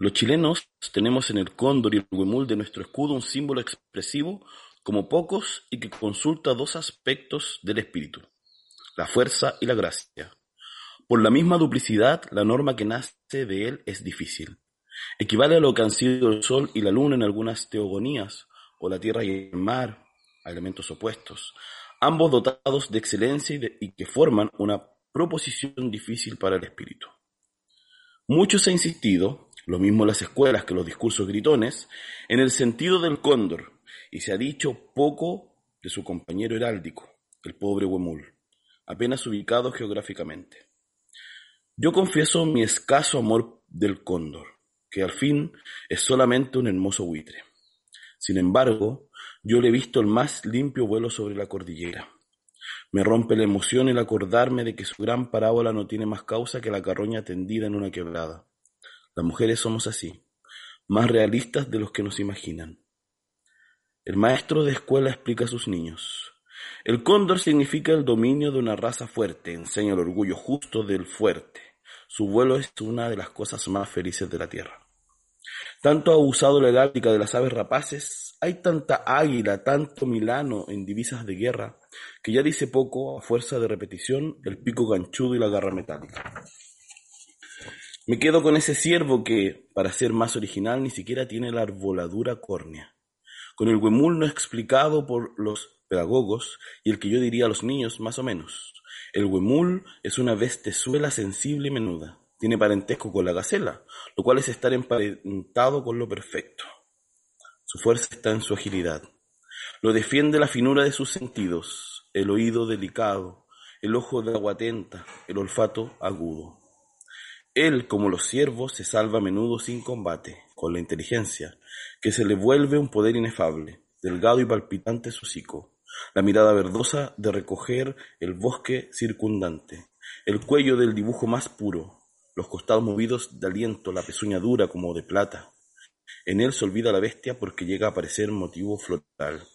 Los chilenos tenemos en el cóndor y el huemul de nuestro escudo un símbolo expresivo como pocos y que consulta dos aspectos del espíritu, la fuerza y la gracia. Por la misma duplicidad, la norma que nace de él es difícil. Equivale a lo que han sido el sol y la luna en algunas teogonías, o la tierra y el mar, elementos opuestos, ambos dotados de excelencia y, y que forman una proposición difícil para el espíritu. Mucho se ha insistido, lo mismo las escuelas que los discursos gritones, en el sentido del cóndor, y se ha dicho poco de su compañero heráldico, el pobre Huemul, apenas ubicado geográficamente. Yo confieso mi escaso amor del cóndor, que al fin es solamente un hermoso buitre. Sin embargo, yo le he visto el más limpio vuelo sobre la cordillera. Me rompe la emoción el acordarme de que su gran parábola no tiene más causa que la carroña tendida en una quebrada. Las mujeres somos así, más realistas de los que nos imaginan. El maestro de escuela explica a sus niños. El cóndor significa el dominio de una raza fuerte, enseña el orgullo justo del fuerte. Su vuelo es una de las cosas más felices de la tierra. Tanto ha usado la heráldica de las aves rapaces, hay tanta águila, tanto milano en divisas de guerra, que ya dice poco, a fuerza de repetición, el pico ganchudo y la garra metálica. Me quedo con ese ciervo que, para ser más original, ni siquiera tiene la arboladura córnea. Con el huemul no explicado por los pedagogos y el que yo diría a los niños, más o menos. El huemul es una bestezuela sensible y menuda. Tiene parentesco con la gacela, lo cual es estar emparentado con lo perfecto. Su fuerza está en su agilidad. Lo defiende la finura de sus sentidos, el oído delicado, el ojo de agua atenta, el olfato agudo. Él, como los ciervos, se salva a menudo sin combate, con la inteligencia, que se le vuelve un poder inefable, delgado y palpitante su hocico, la mirada verdosa de recoger el bosque circundante, el cuello del dibujo más puro, los costados movidos de aliento, la pezuña dura como de plata. En él se olvida la bestia porque llega a parecer motivo floral.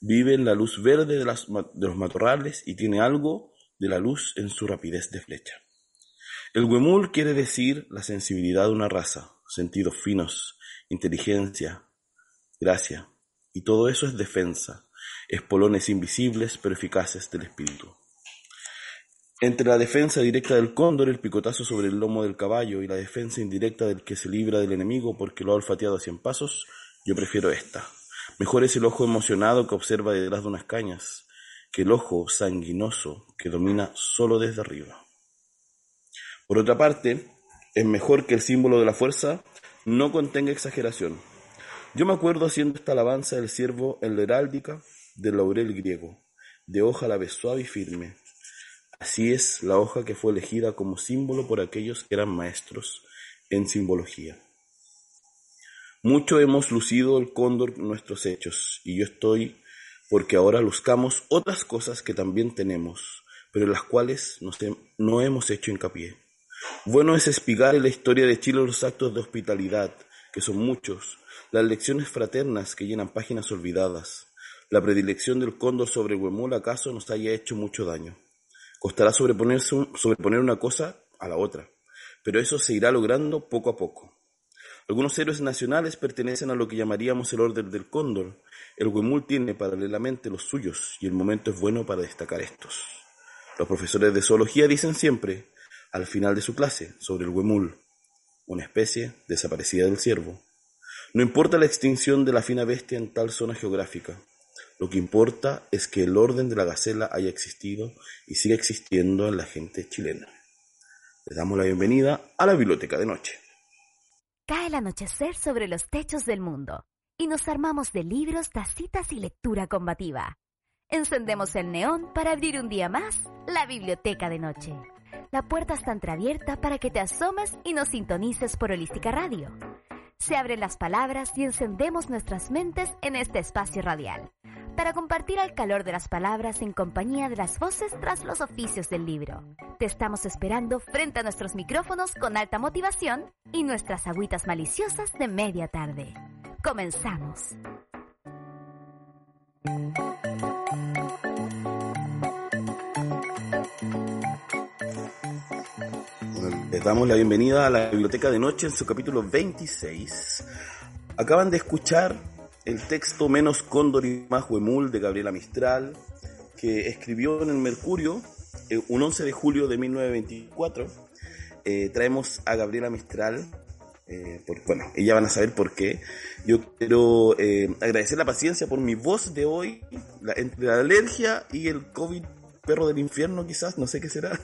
Vive en la luz verde de los matorrales y tiene algo de la luz en su rapidez de flecha. El huemul quiere decir la sensibilidad de una raza, sentidos finos, inteligencia, gracia, y todo eso es defensa, espolones invisibles pero eficaces del espíritu. Entre la defensa directa del cóndor, el picotazo sobre el lomo del caballo, y la defensa indirecta del que se libra del enemigo porque lo ha olfateado a cien pasos, yo prefiero esta. Mejor es el ojo emocionado que observa detrás de unas cañas, que el ojo sanguinoso que domina solo desde arriba. Por otra parte, es mejor que el símbolo de la fuerza no contenga exageración. Yo me acuerdo haciendo esta alabanza del siervo en la heráldica del laurel griego, de hoja a la vez suave y firme, Así es la hoja que fue elegida como símbolo por aquellos que eran maestros en simbología. Mucho hemos lucido el cóndor nuestros hechos, y yo estoy porque ahora luzcamos otras cosas que también tenemos, pero en las cuales no hemos hecho hincapié. Bueno es espigar en la historia de Chile los actos de hospitalidad, que son muchos, las lecciones fraternas que llenan páginas olvidadas. La predilección del cóndor sobre Huemul acaso nos haya hecho mucho daño. Costará sobreponer una cosa a la otra, pero eso se irá logrando poco a poco. Algunos héroes nacionales pertenecen a lo que llamaríamos el orden del cóndor. El Huemul tiene paralelamente los suyos y el momento es bueno para destacar estos. Los profesores de zoología dicen siempre, al final de su clase, sobre el Huemul, una especie desaparecida del ciervo. No importa la extinción de la fina bestia en tal zona geográfica, lo que importa es que el orden de la gacela haya existido y siga existiendo en la gente chilena. Les damos la bienvenida a la Biblioteca de Noche. Cae el anochecer sobre los techos del mundo y nos armamos de libros, tacitas y lectura combativa. Encendemos el neón para abrir un día más la Biblioteca de Noche la puerta está entreabierta para que te asomes y nos sintonices por Holística Radio. Se abren las palabras y encendemos nuestras mentes en este espacio radial, para compartir el calor de las palabras en compañía de las voces tras los oficios del libro. Te estamos esperando frente a nuestros micrófonos con alta motivación y nuestras agüitas maliciosas de media tarde. Comenzamos. Damos la bienvenida a la Biblioteca de Noche en su capítulo 26. Acaban de escuchar el texto Menos Cóndor y más Huemul de Gabriela Mistral, que escribió en el Mercurio eh, un 11 de julio de 1924. Eh, traemos a Gabriela Mistral, eh, bueno, ella van a saber por qué. Yo quiero agradecer la paciencia por mi voz de hoy, entre la alergia y el COVID perro del infierno quizás, no sé qué será.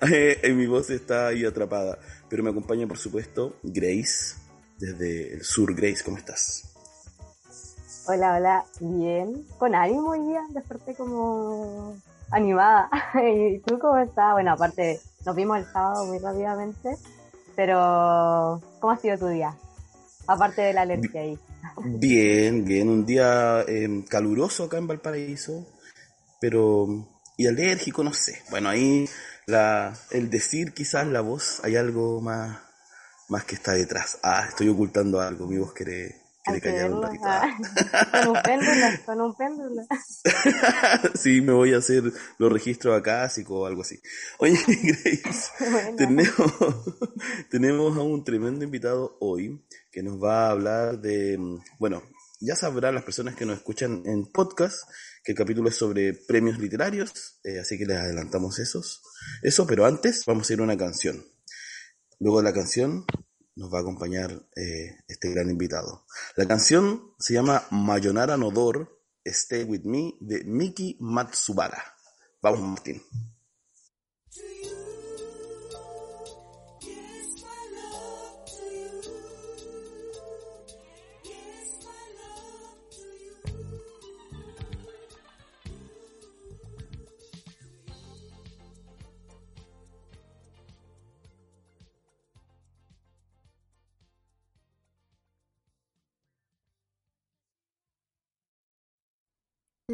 en mi voz está ahí atrapada. Pero me acompaña por supuesto Grace, desde el sur. Grace, ¿cómo estás? Hola, hola, bien. Con ánimo hoy día, desperté como animada. ¿Y tú cómo estás? Bueno, aparte, nos vimos el sábado muy rápidamente, pero ¿cómo ha sido tu día? Aparte de la alergia ahí. Bien, bien, un día em, caluroso acá en Valparaíso, pero y alérgico, no sé. Bueno, ahí la, el decir quizás la voz, hay algo más, más que está detrás. Ah, estoy ocultando algo, mi voz quiere, quiere callar un ratito. Ah. con un péndulo, con un péndulo. sí, me voy a hacer los registros acásicos o algo así. Oye, Grace, tenemos, tenemos a un tremendo invitado hoy que nos va a hablar de, bueno, ya sabrán las personas que nos escuchan en podcast que el capítulo es sobre premios literarios, eh, así que les adelantamos esos. Eso, pero antes vamos a ir a una canción. Luego de la canción nos va a acompañar eh, este gran invitado. La canción se llama Mayonara Nodor, Stay With Me, de Miki Matsubara. Vamos, Martín.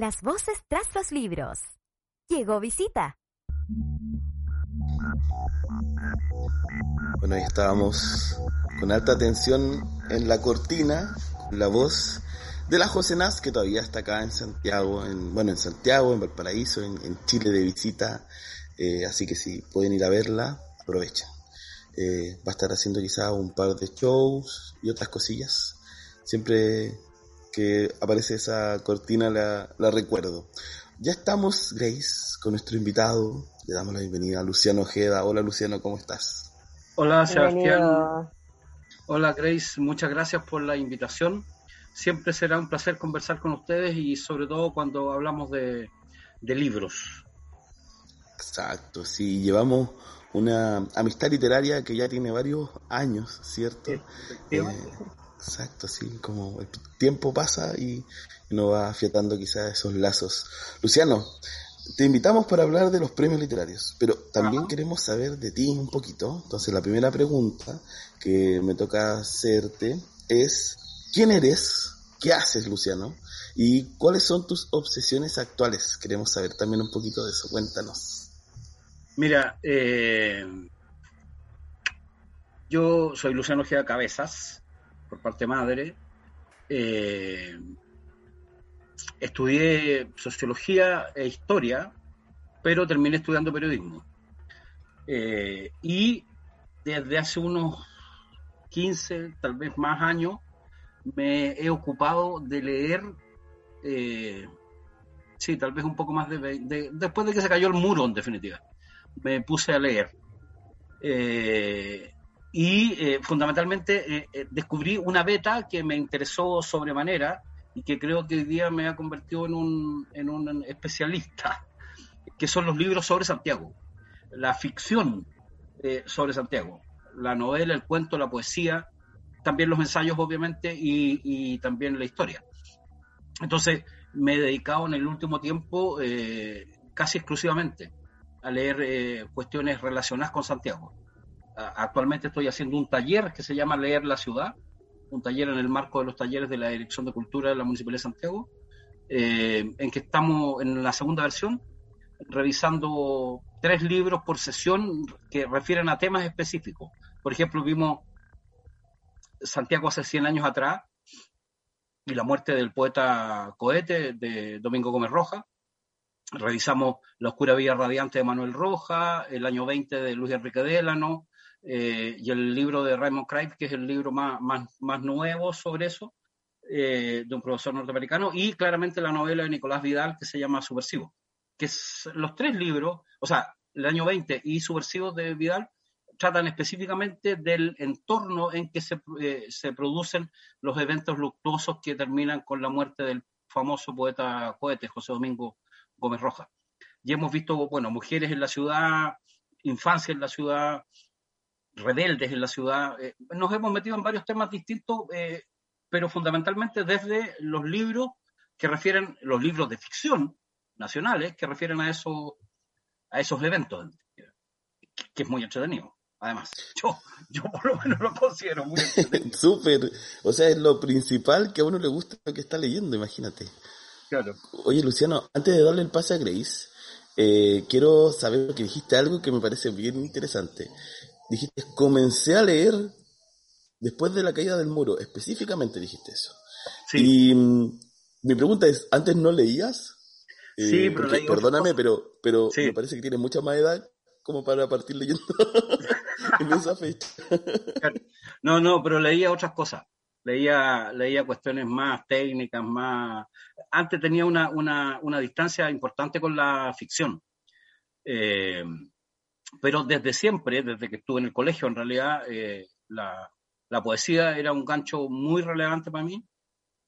Las voces tras los libros. Llegó visita. Bueno, ahí estábamos con alta atención en la cortina, la voz de la José Naz, que todavía está acá en Santiago, en, bueno, en Santiago, en Valparaíso, en, Chile de visita. Eh, así que si pueden ir a verla, aprovechen. Eh, va a estar haciendo quizá un par de shows y otras cosillas. Siempre que aparece esa cortina la, recuerdo. Ya estamos, Grace, con nuestro invitado. Le damos la bienvenida a Luciano Ojeda. Hola, Luciano, ¿cómo estás? Hola, Sebastián. Hola, Grace. Muchas gracias por la invitación. Siempre será un placer conversar con ustedes y sobre todo cuando hablamos de, libros. Exacto, sí. Llevamos una amistad literaria que ya tiene varios años, ¿cierto? Sí, Exacto, sí, como el tiempo pasa y uno va afiatando quizás esos lazos. Luciano, te invitamos para hablar de los premios literarios, pero también queremos saber de ti un poquito. Entonces la primera pregunta que me toca hacerte es, ¿quién eres? ¿Qué haces, Luciano? ¿Y cuáles son tus obsesiones actuales? Queremos saber también un poquito de eso. Cuéntanos. Mira, eh, yo soy Luciano Ojeda Cabezas, por parte madre. Eh, estudié sociología e historia, pero terminé estudiando periodismo. Eh, y desde hace unos 15, tal vez más años, me he ocupado de leer, eh, sí, tal vez un poco más de, después de que se cayó el muro, en definitiva, me puse a leer. Y eh, fundamentalmente eh, eh, descubrí una beta que me interesó sobremanera y que creo que hoy día me ha convertido en un, especialista, que son los libros sobre Santiago, la ficción sobre Santiago, la novela, el cuento, la poesía, también los ensayos obviamente y, y también la historia. Entonces me he dedicado en el último tiempo casi exclusivamente a leer cuestiones relacionadas con Santiago. Actualmente estoy haciendo un taller que se llama Leer la Ciudad, un taller en el marco de los talleres de la Dirección de Cultura de la Municipalidad de Santiago, en que estamos en la segunda versión revisando tres libros por sesión que refieren a temas específicos. Por ejemplo, vimos Santiago hace 100 años atrás y la muerte del poeta Cohete de Domingo Gómez Roja. Revisamos La oscura vía radiante de Manuel Roja, el año 20 de Luis Enrique Délano eh, y el libro de Raymond Craig, que es el libro más, más, nuevo sobre eso, eh, de un profesor norteamericano, y claramente la novela de Nicolás Vidal que se llama Subversivo que los tres libros, o sea, el año 20 y Subversivos de Vidal, tratan específicamente del entorno en que se, eh, se, producen los eventos luctuosos que terminan con la muerte del famoso poeta cohete José Domingo Gómez Roja. Y hemos visto, bueno, mujeres en la ciudad, infancia en la ciudad, rebeldes en la ciudad. Eh, nos hemos metido en varios temas distintos, eh, pero fundamentalmente desde los libros que refieren, los libros de ficción, nacionales que refieren a, eso, a esos eventos, que, es muy entretenido. Además, yo, yo por lo menos lo considero muy entretenido. Súper, o sea, es lo principal que a uno le gusta lo que está leyendo, imagínate. Claro. Oye, Luciano, antes de darle el pase a Grace, eh, quiero saber que dijiste algo que me parece bien interesante. Dijiste, comencé a leer después de la caída del muro, específicamente dijiste eso. Sí. Y mm, mi pregunta es, ¿antes no leías? Sí, eh, pero Perdóname, pero, pero me parece que tiene mucha más edad como para partir leyendo en esa fecha. no, no, pero leía otras cosas. Leía, leía cuestiones más técnicas, más... Antes tenía una, una, una distancia importante con la ficción. Eh, pero desde siempre, desde que estuve en el colegio, en realidad, eh, la, la poesía era un gancho muy relevante para mí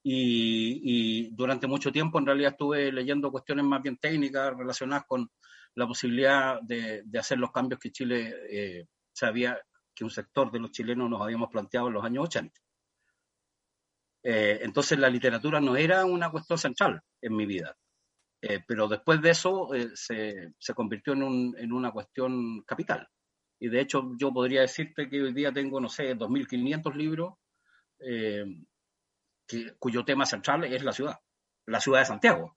y, durante mucho tiempo en realidad estuve leyendo cuestiones más bien técnicas relacionadas con la posibilidad de, hacer los cambios que Chile eh, sabía que un sector de los chilenos nos habíamos planteado en los años 80. Eh, entonces la literatura no era una cuestión central en mi vida, eh, pero después de eso se, se, convirtió en, un, en, una cuestión capital. Y de hecho yo podría decirte que hoy día tengo, no sé, 2.500 libros cuyo tema central es la ciudad, la ciudad de Santiago.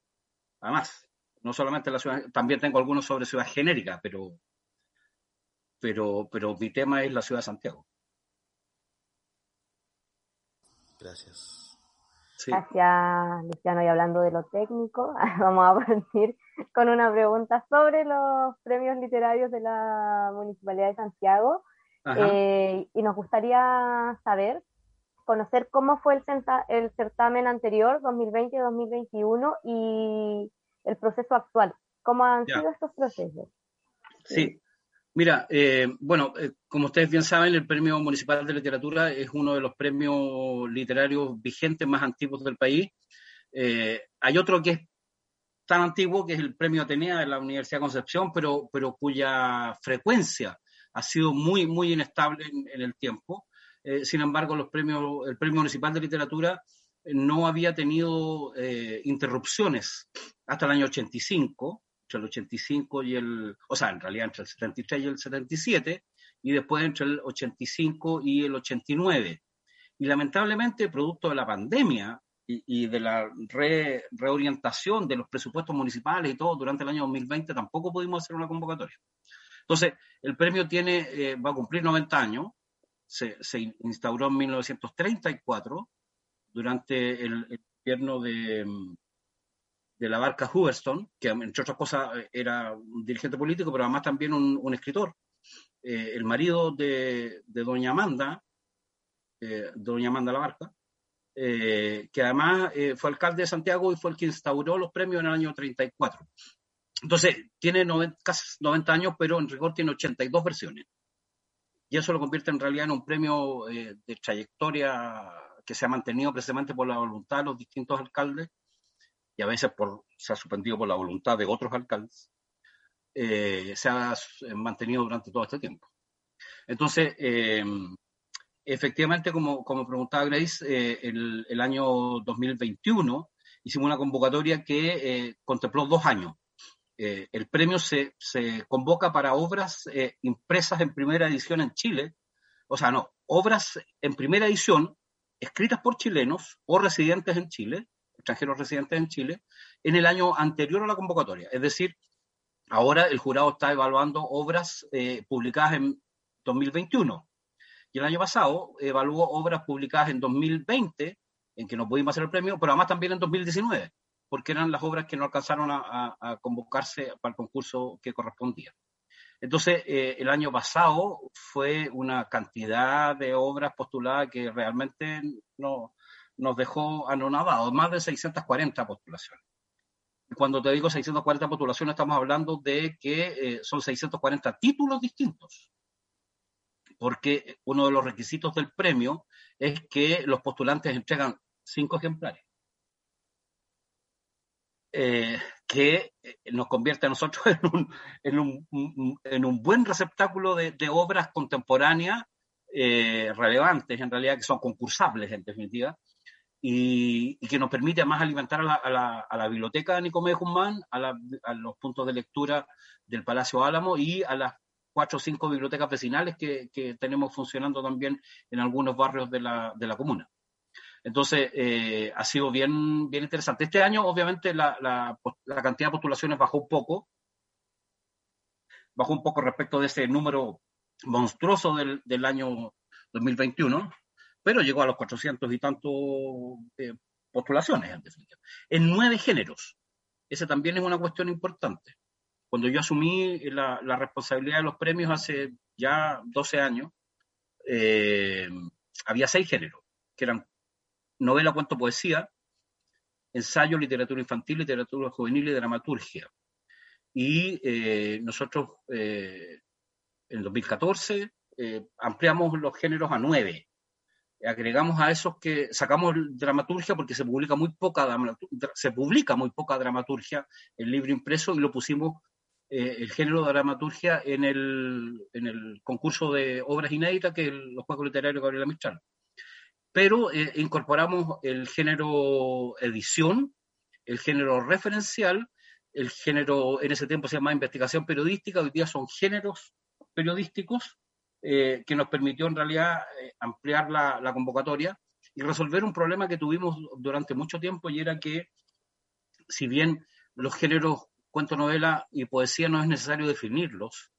Además, no solamente la ciudad, también tengo algunos sobre ciudad genérica, pero, pero, pero mi tema es la ciudad de Santiago. Gracias. Gracias, Luciano. Y hablando de lo técnico, vamos a partir con una pregunta sobre los premios literarios de la Municipalidad de Santiago. Eh, y nos gustaría saber conocer cómo fue el, el certamen anterior, 2020-2021, y el proceso actual. ¿Cómo han sido estos procesos? Sí, mira, eh, bueno, eh, como ustedes bien saben, el Premio Municipal de Literatura es uno de los premios literarios vigentes más antiguos del país. Eh, hay otro que es tan antiguo, que es el Premio Atenea de la Universidad de Concepción, pero, pero cuya frecuencia ha sido muy, muy inestable en el tiempo. Sin embargo, los premios, el Premio Municipal de Literatura no había tenido interrupciones hasta el año 85, entre el 85 y el, o sea, en realidad entre el 73 y el 77, y después entre el 85 y el 89. Y lamentablemente, producto de la pandemia y, de la reorientación de los presupuestos municipales y todo durante el año 2020, tampoco pudimos hacer una convocatoria. Entonces, el premio tiene, va a cumplir 90 años, se, instauró en 1934 durante el, gobierno de, de, la barca Hooverstone, que entre otras cosas era un dirigente político, pero además también un, escritor. Eh, el marido de, doña Amanda, eh, doña Amanda La Barca, eh, que además fue alcalde de Santiago y fue el que instauró los premios en el año 34. Entonces, tiene casi 90 años, pero en rigor tiene 82 versiones y eso lo convierte en realidad en un premio eh, de trayectoria que se ha mantenido precisamente por la voluntad de los distintos alcaldes y a veces por, se ha suspendido por la voluntad de otros alcaldes, eh, se ha mantenido durante todo este tiempo. Entonces, eh, efectivamente, como, como preguntaba Grace, el, el, año 2021 hicimos una convocatoria que contempló dos años. Eh, el premio se, se, convoca para obras eh, impresas en primera edición en Chile, o sea, no, obras en primera edición escritas por chilenos o residentes en Chile, extranjeros residentes en Chile, en el año anterior a la convocatoria. Es decir, ahora el jurado está evaluando obras eh, publicadas en 2021. Y el año pasado evaluó obras publicadas en 2020, en que no pudimos hacer el premio, pero además también en 2019 porque eran las obras que no alcanzaron a, convocarse para el concurso que correspondía. Entonces, eh, el año pasado fue una cantidad de obras postuladas que realmente no, nos dejó anonadados, más de 640 postulaciones. Cuando te digo 640 postulaciones, estamos hablando de que eh, son 640 títulos distintos, porque uno de los requisitos del premio es que los postulantes entregan cinco ejemplares. Eh, que eh, nos convierte a nosotros en un, buen receptáculo de, obras contemporáneas eh, relevantes, en realidad, que son concursables, en definitiva, y, que nos permite además alimentar a la, biblioteca de Nicomedes Guzmán, a, los puntos de lectura del Palacio Álamo y a las cuatro o cinco bibliotecas vecinales que, tenemos funcionando también en algunos barrios de la comuna. Entonces, eh, ha sido bien, bien interesante. Este año, obviamente, la, cantidad de postulaciones bajó un poco, bajó un poco respecto de ese número monstruoso del, año 2021, pero llegó a los 400 y tantos eh, postulaciones, en nueve géneros. Esa también es una cuestión importante. Cuando yo asumí la, responsabilidad de los premios hace ya 12 años, eh, había seis géneros, que eran novela, cuento, poesía, ensayo, literatura infantil, literatura juvenil y dramaturgia. Y eh, nosotros eh, en 2014 eh, ampliamos los géneros a nueve. Agregamos a esos que sacamos dramaturgia porque se publica muy poca se publica muy poca dramaturgia en libro impreso y lo pusimos el género de dramaturgia en el, en el concurso de obras inéditas que es los Juegos Literarios Gabriela Mistral. Pero eh, incorporamos el género edición, el género referencial, el género, en ese tiempo se llamaba investigación periodística, hoy día son géneros periodísticos, eh, que nos permitió en realidad eh, ampliar la, convocatoria y resolver un problema que tuvimos durante mucho tiempo y era que si bien los géneros cuento, novela y poesía no es necesario definirlos,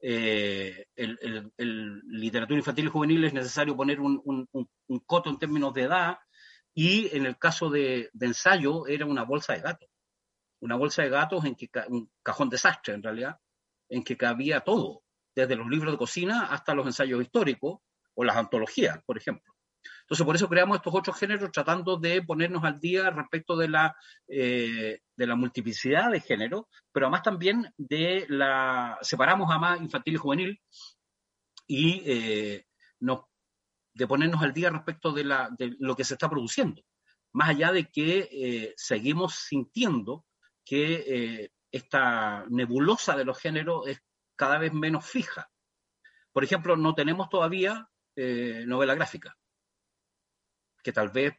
eh, el, literatura infantil y juvenil es necesario poner un, coto en términos de edad y en el caso de, ensayo era una bolsa de gatos, una bolsa de gatos en que un cajón desastre en realidad, en que cabía todo, desde los libros de cocina hasta los ensayos históricos o las antologías, por ejemplo. Entonces, por eso creamos estos ocho géneros tratando de ponernos al día respecto de la, eh, de la multiplicidad de géneros, pero además también de la, separamos a más infantil y juvenil y eh, de ponernos al día respecto de, la, de lo que se está produciendo. Más allá de que eh, seguimos sintiendo que esta nebulosa de los géneros es cada vez menos fija. Por ejemplo, no tenemos todavía novela gráfica que tal vez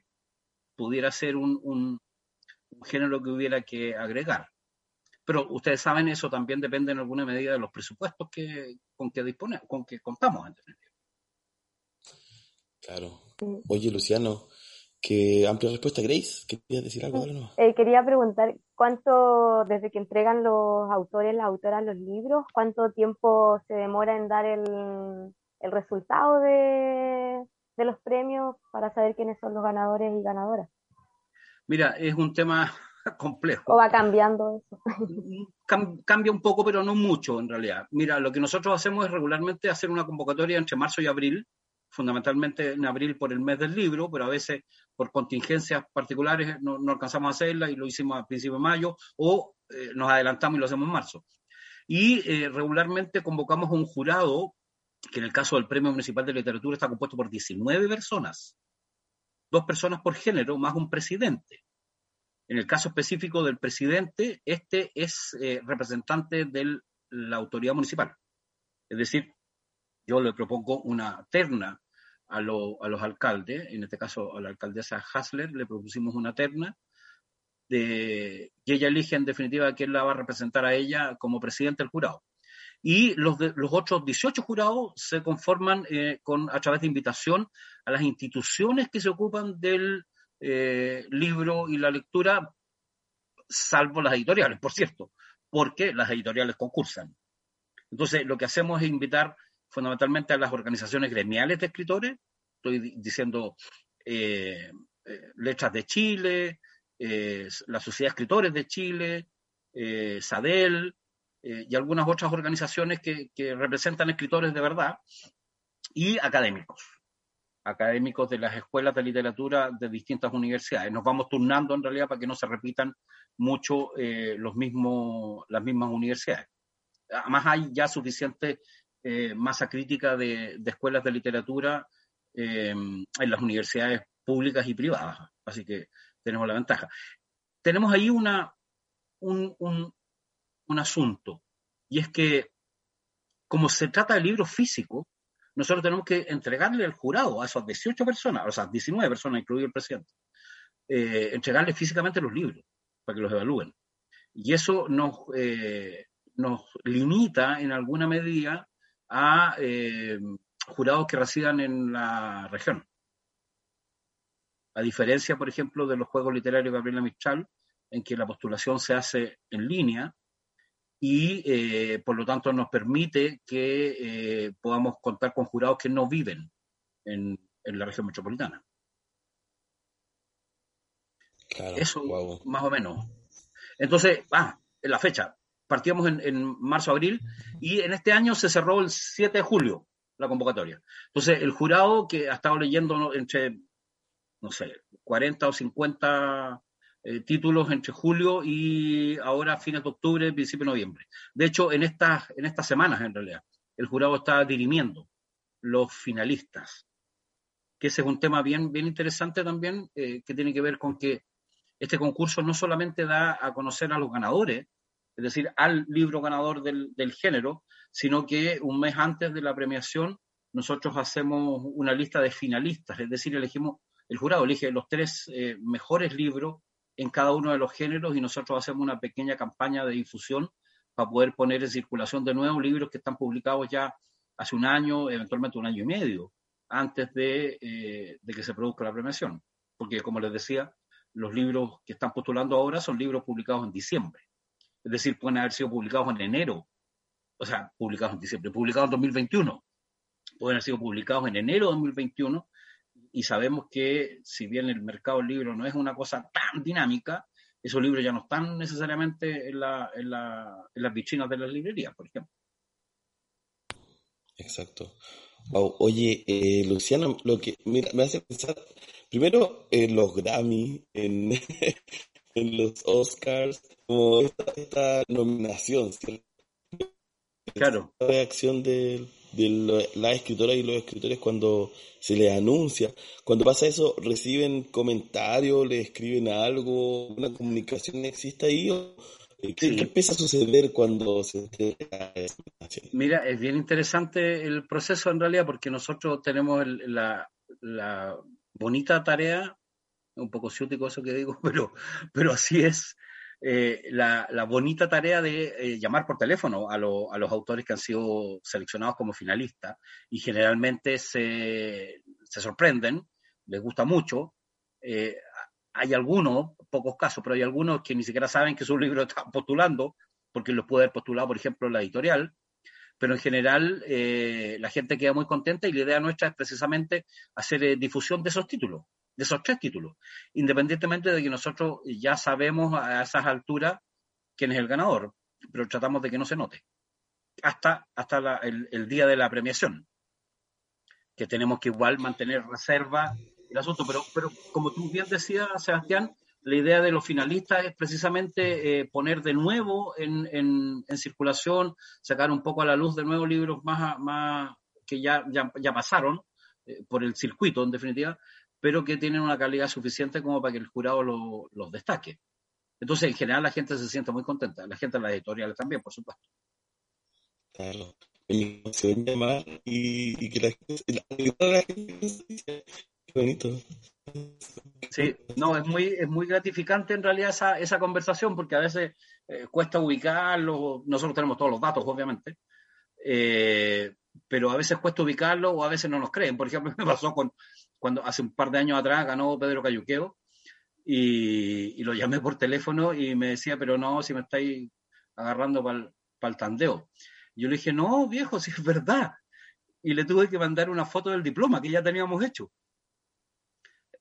pudiera ser un, género que hubiera que agregar. Pero ustedes saben, eso también depende en alguna medida de los presupuestos que, con que dispone, con que contamos. En Claro. Oye, Luciano, qué amplia respuesta, Grace. ¿Querías decir algo? Eh, quería preguntar, ¿cuánto, desde que entregan los autores, las autoras los libros, cuánto tiempo se demora en dar el, el resultado de, de los premios para saber quiénes son los ganadores y ganadoras? Mira, es un tema complejo. ¿O va cambiando eso? cambia un poco, pero no mucho en realidad. Mira, lo que nosotros hacemos es regularmente hacer una convocatoria entre marzo y abril, fundamentalmente en abril por el mes del libro, pero a veces por contingencias particulares no, alcanzamos a hacerla y lo hicimos a principios de mayo, o eh, nos adelantamos y lo hacemos en marzo. Y eh, regularmente convocamos un jurado que en el caso del Premio Municipal de Literatura está compuesto por 19 personas, dos personas por género, más un presidente. En el caso específico del presidente, este es eh, representante de la autoridad municipal. Es decir, yo le propongo una terna a, a, los alcaldes, en este caso a la alcaldesa Hasler le propusimos una terna de, y ella elige en definitiva a quién la va a representar a ella como presidente del jurado. Y los, de, los otros 18 jurados se conforman eh, con, a través de invitación a las instituciones que se ocupan del eh, libro y la lectura, salvo las editoriales, por cierto, porque las editoriales concursan. Entonces, lo que hacemos es invitar fundamentalmente a las organizaciones gremiales de escritores, estoy diciendo eh, eh, Letras de Chile, eh, la Sociedad de Escritores de Chile, SADEL y algunas otras organizaciones que, representan escritores de verdad y académicos, académicos de las escuelas de literatura de distintas universidades. Nos vamos turnando en realidad para que no se repitan mucho los mismos, las mismas universidades. Además hay ya suficiente masa crítica de, escuelas de literatura en las universidades públicas y privadas. Así que tenemos la ventaja. Tenemos ahí una, un, un, asunto, y es que como se trata de libros físicos, nosotros tenemos que entregarle al jurado, a esas 18 personas, o sea, 19 personas, incluido el presidente, eh, entregarle físicamente los libros para que los evalúen. Y eso nos, eh, nos limita en alguna medida a eh, jurados que residan en la región. A diferencia, por ejemplo, de los Juegos Literarios de Gabriela Mistral, en que la postulación se hace en línea y, eh, por lo tanto, nos permite que eh, podamos contar con jurados que no viven en, la región metropolitana. Eso, más o menos. Entonces, ah, en la fecha, partíamos en, en marzo-abril y en este año se cerró el 7 de julio la convocatoria. Entonces, el jurado que ha estado leyendo entre no sé, 40 o 50 eh, títulos entre julio y ahora fines de octubre, principio de noviembre. De hecho, en estas, en estas semanas, en realidad, el jurado está dirimiendo los finalistas, que ese es un tema bien, bien interesante también, eh, que tiene que ver con que este concurso no solamente da a conocer a los ganadores, es decir, al libro ganador del, género, sino que un mes antes de la premiación nosotros hacemos una lista de finalistas, es decir, elegimos el jurado elige los tres eh, mejores libros en cada uno de los géneros y nosotros hacemos una pequeña campaña de difusión para poder poner en circulación de nuevo libros que están publicados ya hace un año, eventualmente un año y medio, antes de, eh, de que se produzca la premiación. Porque, como les decía, los libros que están postulando ahora son libros publicados en diciembre. Es decir, pueden haber sido publicados en enero, o sea, publicados en diciembre, publicados en 2021. Pueden haber sido publicados en enero de 2021 y sabemos que si bien el mercado del libro no es una cosa tan dinámica, esos libros ya no están necesariamente en, la, en, la, en las vitrinas de las librerías, por ejemplo. Exacto. Oye, eh, Luciano, lo que mira, me hace pensar, primero en los Grammy, en, en los Oscars, como esta, esta nominación, Claro. La reacción del de las escritoras y los escritores cuando se les anuncia. Cuando pasa eso, ¿reciben comentarios, le escriben algo, una comunicación existe ahí? Eh, ¿Qué, empieza a suceder cuando se Mira, es bien interesante el proceso en realidad porque nosotros tenemos la, bonita tarea, un poco ciútico eso que digo, pero, pero así es, eh, la, bonita tarea de eh, llamar por teléfono a, los autores que han sido seleccionados como finalistas y generalmente se, sorprenden, les gusta mucho. Eh, hay algunos, pocos casos, pero hay algunos que ni siquiera saben que su libro está postulando, porque los puede haber postulado, por ejemplo, la editorial. Pero en general la gente queda muy contenta y la idea nuestra es precisamente hacer difusión de esos títulos de esos tres títulos, independientemente de que nosotros ya sabemos a esas alturas quién es el ganador, pero tratamos de que no se note hasta, hasta el, día de la premiación, que tenemos que igual mantener reserva el asunto, pero, pero como tú bien decías, Sebastián, la idea de los finalistas es precisamente eh, poner de nuevo en, en, circulación, sacar un poco a la luz de nuevo libros más, más que ya, ya, pasaron eh, por el circuito, en definitiva, pero que tienen una calidad suficiente como para que el jurado los destaque. Entonces, en general, la gente se siente muy contenta, la gente de las editoriales también, por supuesto. Claro. Y, y que la gente, la, la gente qué bonito. Sí, no, es muy, es muy gratificante en realidad esa, esa conversación porque a veces eh, cuesta ubicarlo, nosotros tenemos todos los datos, obviamente, eh, pero a veces cuesta ubicarlo o a veces no nos creen. Por ejemplo, me pasó con, cuando hace un par de años atrás ganó Pedro Cayuqueo y, lo llamé por teléfono y me decía, pero no, si me estáis agarrando para el tandeo. Yo le dije, no, viejo, si es verdad. Y le tuve que mandar una foto del diploma que ya teníamos hecho.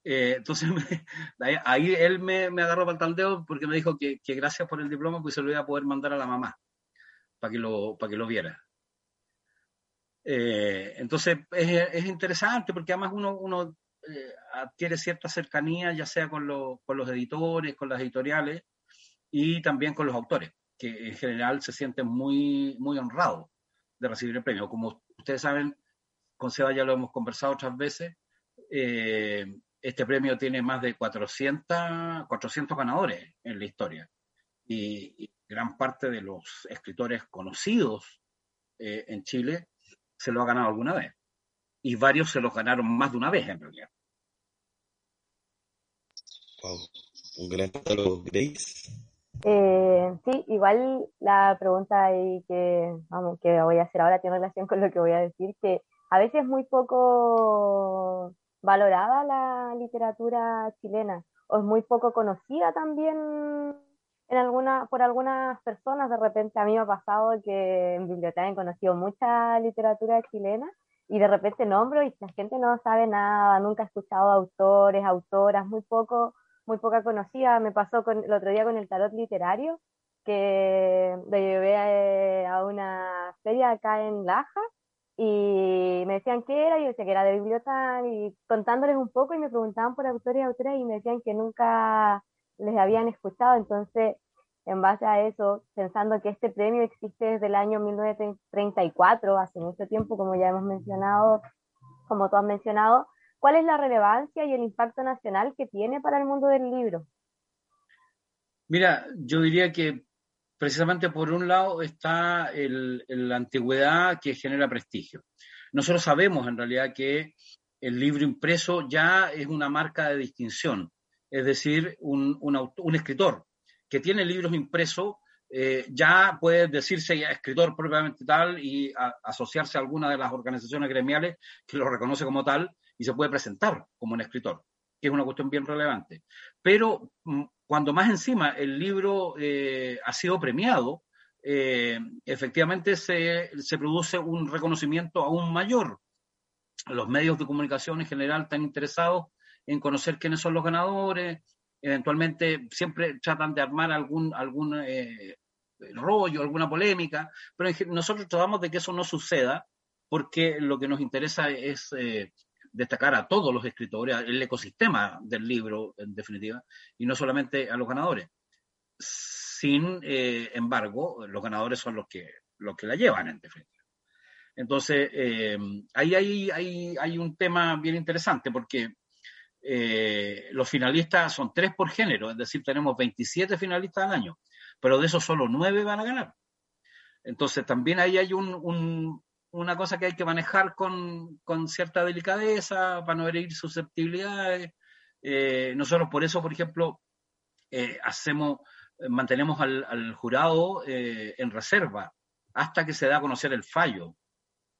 Eh, entonces ahí, él me, agarró para el taldeo porque me dijo que, gracias por el diploma pues se lo iba a poder mandar a la mamá para que lo, para que lo viera. Eh, entonces es, interesante porque además uno, uno eh, adquiere cierta cercanía ya sea con, con los editores, con las editoriales y también con los autores, que en general se sienten muy, muy honrados de recibir el premio. Como ustedes saben, con Seba ya lo hemos conversado otras veces, eh, este premio tiene más de 400, 400 ganadores en la historia. Y, gran parte de los escritores conocidos eh, en Chile se lo ha ganado alguna vez. Y varios se los ganaron más de una vez, en realidad. Wow, un gran catálogo, Grace. Eh, sí, igual la pregunta ahí que, vamos, que voy a hacer ahora tiene relación con lo que voy a decir, que a veces es muy poco valorada la literatura chilena o es muy poco conocida también en alguna, por algunas personas. De repente a mí me ha pasado que en biblioteca he conocido mucha literatura chilena y de repente nombro y la gente no sabe nada, nunca ha escuchado autores, autoras, muy poco, muy poca conocida. Me pasó con, el otro día con el tarot literario, que lo llevé a, una feria acá en Laja y me decían qué era, yo decía que era de biblioteca, y contándoles un poco, y me preguntaban por autores y autores, y me decían que nunca les habían escuchado, entonces, en base a eso, pensando que este premio existe desde el año 1934, hace mucho tiempo, como ya hemos mencionado, como tú has mencionado, ¿cuál es la relevancia y el impacto nacional que tiene para el mundo del libro? Mira, yo diría que precisamente por un lado está la antigüedad que genera prestigio. Nosotros sabemos en realidad que el libro impreso ya es una marca de distinción, es decir, un, escritor que tiene libros impresos eh, ya puede decirse escritor propiamente tal y asociarse a alguna de las organizaciones gremiales que lo reconoce como tal y se puede presentar como un escritor, que es una cuestión bien relevante. Pero mm, cuando más encima el libro eh, ha sido premiado, eh, efectivamente se, produce un reconocimiento aún mayor. Los medios de comunicación en general están interesados en conocer quiénes son los ganadores, eventualmente siempre tratan de armar algún, algún eh, rollo, alguna polémica, pero nosotros tratamos de que eso no suceda porque lo que nos interesa es destacar a todos los escritores, el ecosistema del libro, en definitiva, y no solamente a los ganadores. Sin eh, embargo, los ganadores son los que, los que la llevan, en definitiva. Entonces, eh, ahí hay, hay, hay, un tema bien interesante porque eh, los finalistas son tres por género, es decir, tenemos 27 finalistas al año, pero de esos solo nueve van a ganar. Entonces, también ahí hay un, una cosa que hay que manejar con, cierta delicadeza para no herir susceptibilidades. Eh, nosotros por eso, por ejemplo, eh, hacemos, mantenemos al, jurado eh, en reserva hasta que se da a conocer el fallo,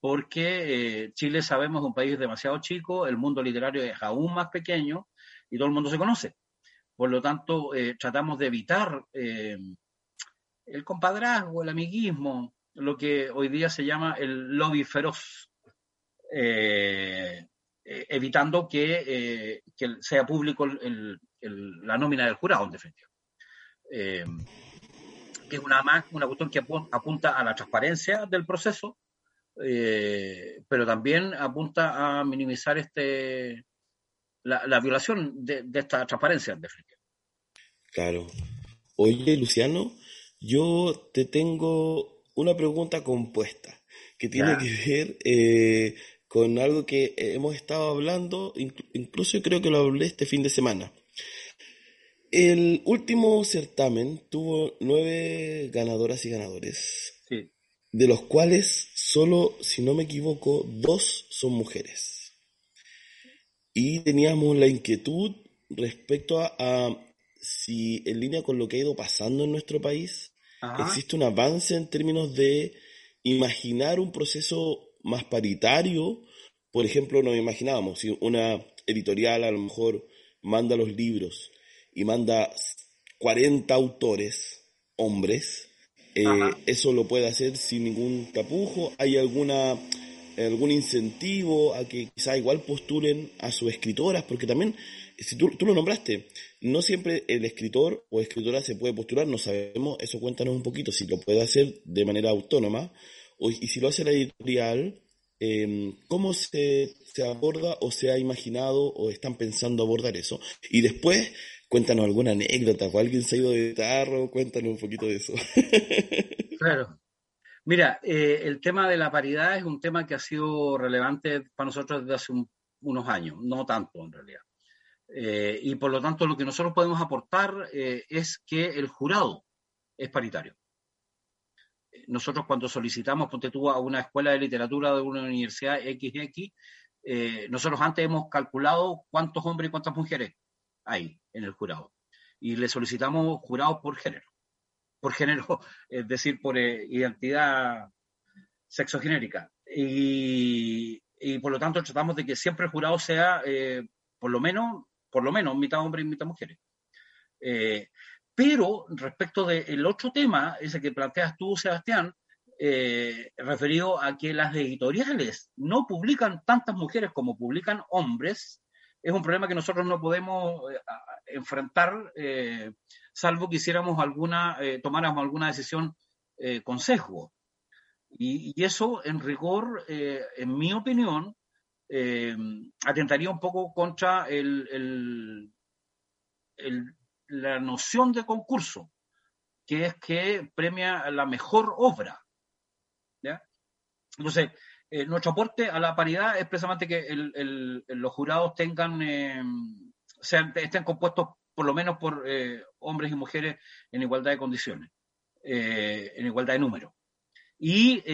porque Chile sabemos es un país demasiado chico, el mundo literario es aún más pequeño y todo el mundo se conoce. Por lo tanto, tratamos de evitar el compadrazgo, el amiguismo, lo que hoy día se llama el lobby feroz, eh, eh, evitando que, eh, sea público la nómina del jurado, en definitiva. que es una, una cuestión que apunta a la transparencia del proceso, pero también apunta a minimizar este la, violación de, de, esta transparencia, en definitiva. Claro. Oye, Luciano, yo te tengo una pregunta compuesta que tiene que ver eh, con algo que hemos estado hablando, incluso creo que lo hablé este fin de semana. El último certamen tuvo nueve ganadoras y ganadores, de los cuales solo, si no me equivoco, dos son mujeres. Y teníamos la inquietud respecto a, si en línea con lo que ha ido pasando en nuestro país, existe un avance en términos de imaginar un proceso más paritario. Por ejemplo, nos imaginábamos si una editorial a lo mejor manda los libros y manda 40 autores, hombres, eh, eso lo puede hacer sin ningún tapujo. ¿Hay alguna algún incentivo a que quizá igual postulen a sus escritoras? Porque también, si tú, tú lo nombraste, no siempre el escritor o escritora se puede postular, no sabemos, eso cuéntanos un poquito, si lo puede hacer de manera autónoma, o, y si lo hace la editorial, em, ¿cómo se, se aborda o se ha imaginado o están pensando abordar eso? Y después, cuéntanos alguna anécdota, o alguien se ha ido de tarro, cuéntanos un poquito de eso. Claro. Mira, eh, el tema de la paridad es un tema que ha sido relevante para nosotros desde hace unos años, no tanto en realidad. Eh, y por lo tanto, lo que nosotros podemos aportar eh, es que el jurado es paritario. Nosotros cuando solicitamos, ponte tú, a una escuela de literatura de una universidad XX, nosotros antes hemos calculado cuántos hombres y cuántas mujeres hay en el jurado. Y le solicitamos jurados por género. Por género, es decir, por eh, identidad sexogenérica. Y, y, por lo tanto tratamos de que siempre el jurado sea eh, por lo menos, por lo menos mitad hombres y mitad mujeres. Eh, pero respecto del otro tema, ese que planteas tú, Sebastián, referido a que las editoriales no publican tantas mujeres como publican hombres, es un problema que nosotros no podemos eh, enfrentar, eh, salvo que hiciéramos alguna, eh, tomáramos alguna decisión con sesgo. Y, eso, en rigor, en mi opinión, atentaría un poco contra el, la noción de concurso, que es que premia la mejor obra. ¿ya? Entonces, eh, nuestro aporte a la paridad es precisamente que los jurados tengan, eh, sean, estén compuestos por lo menos por eh, hombres y mujeres en igualdad de condiciones, en igualdad de número. Y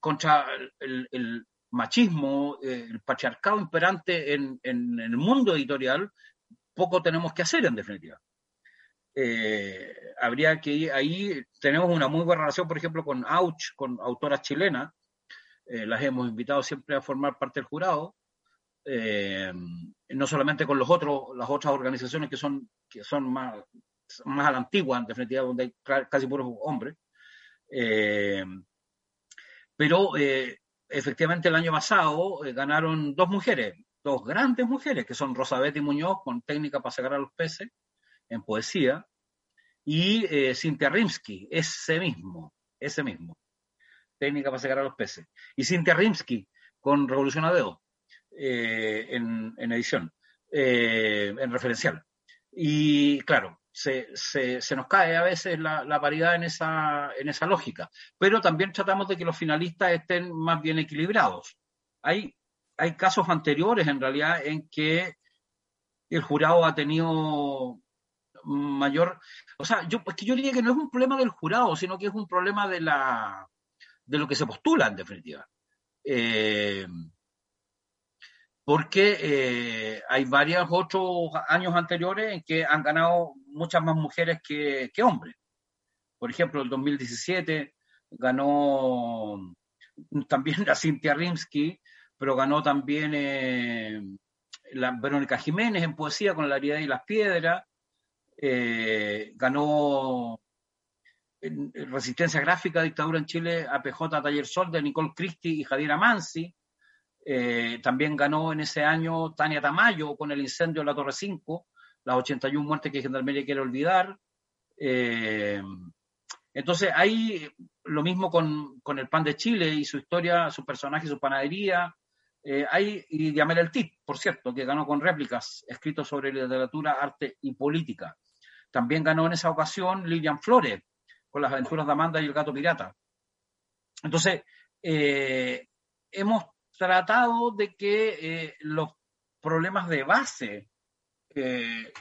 contra el, machismo, el patriarcado imperante en, el mundo editorial, poco tenemos que hacer en definitiva. habría que ahí tenemos una muy buena relación, por ejemplo, con Auch, con autoras chilenas, eh, las hemos invitado siempre a formar parte del jurado, eh, no solamente con los otros, las otras organizaciones que son, que son más, más a la antigua, en definitiva, donde hay casi puros hombres. Eh, pero efectivamente el año pasado ganaron dos mujeres, dos grandes mujeres, que son Betty Muñoz con técnica para sacar a los peces en poesía, y Cintia Rimsky, ese mismo, ese mismo técnica para sacar a los peces. Y Cintia Rimsky con Revolución a eh, en, edición, eh, en referencial. Y claro, se, se, nos cae a veces la, paridad en esa, en esa lógica, pero también tratamos de que los finalistas estén más bien equilibrados. Hay, hay casos anteriores, en realidad, en que el jurado ha tenido mayor, o sea, yo, es que yo diría que no es un problema del jurado, sino que es un problema de la, de lo que se postula, en definitiva. Eh, porque eh, hay varios otros años anteriores en que han ganado muchas más mujeres que, hombres. Por ejemplo, el 2017 ganó también la Cintia Rimsky, pero ganó también eh, la Verónica Jiménez en poesía con La herida y las piedras, ganó Resistencia Gráfica, Dictadura en Chile, APJ Taller Sol de Nicole Christie y Javier Amansi. Eh, también ganó en ese año Tania Tamayo con el incendio de la Torre 5, las 81 muertes que Gendarmería quiere olvidar. Eh, entonces, hay lo mismo con, el pan de Chile y su historia, su personaje, su panadería. Eh, hay, y Yamel El Tit, por cierto, que ganó con réplicas escritos sobre literatura, arte y política. También ganó en esa ocasión Lilian Flores, las aventuras de Amanda y el gato pirata. Entonces, eh, hemos tratado de que eh, los problemas de base eh,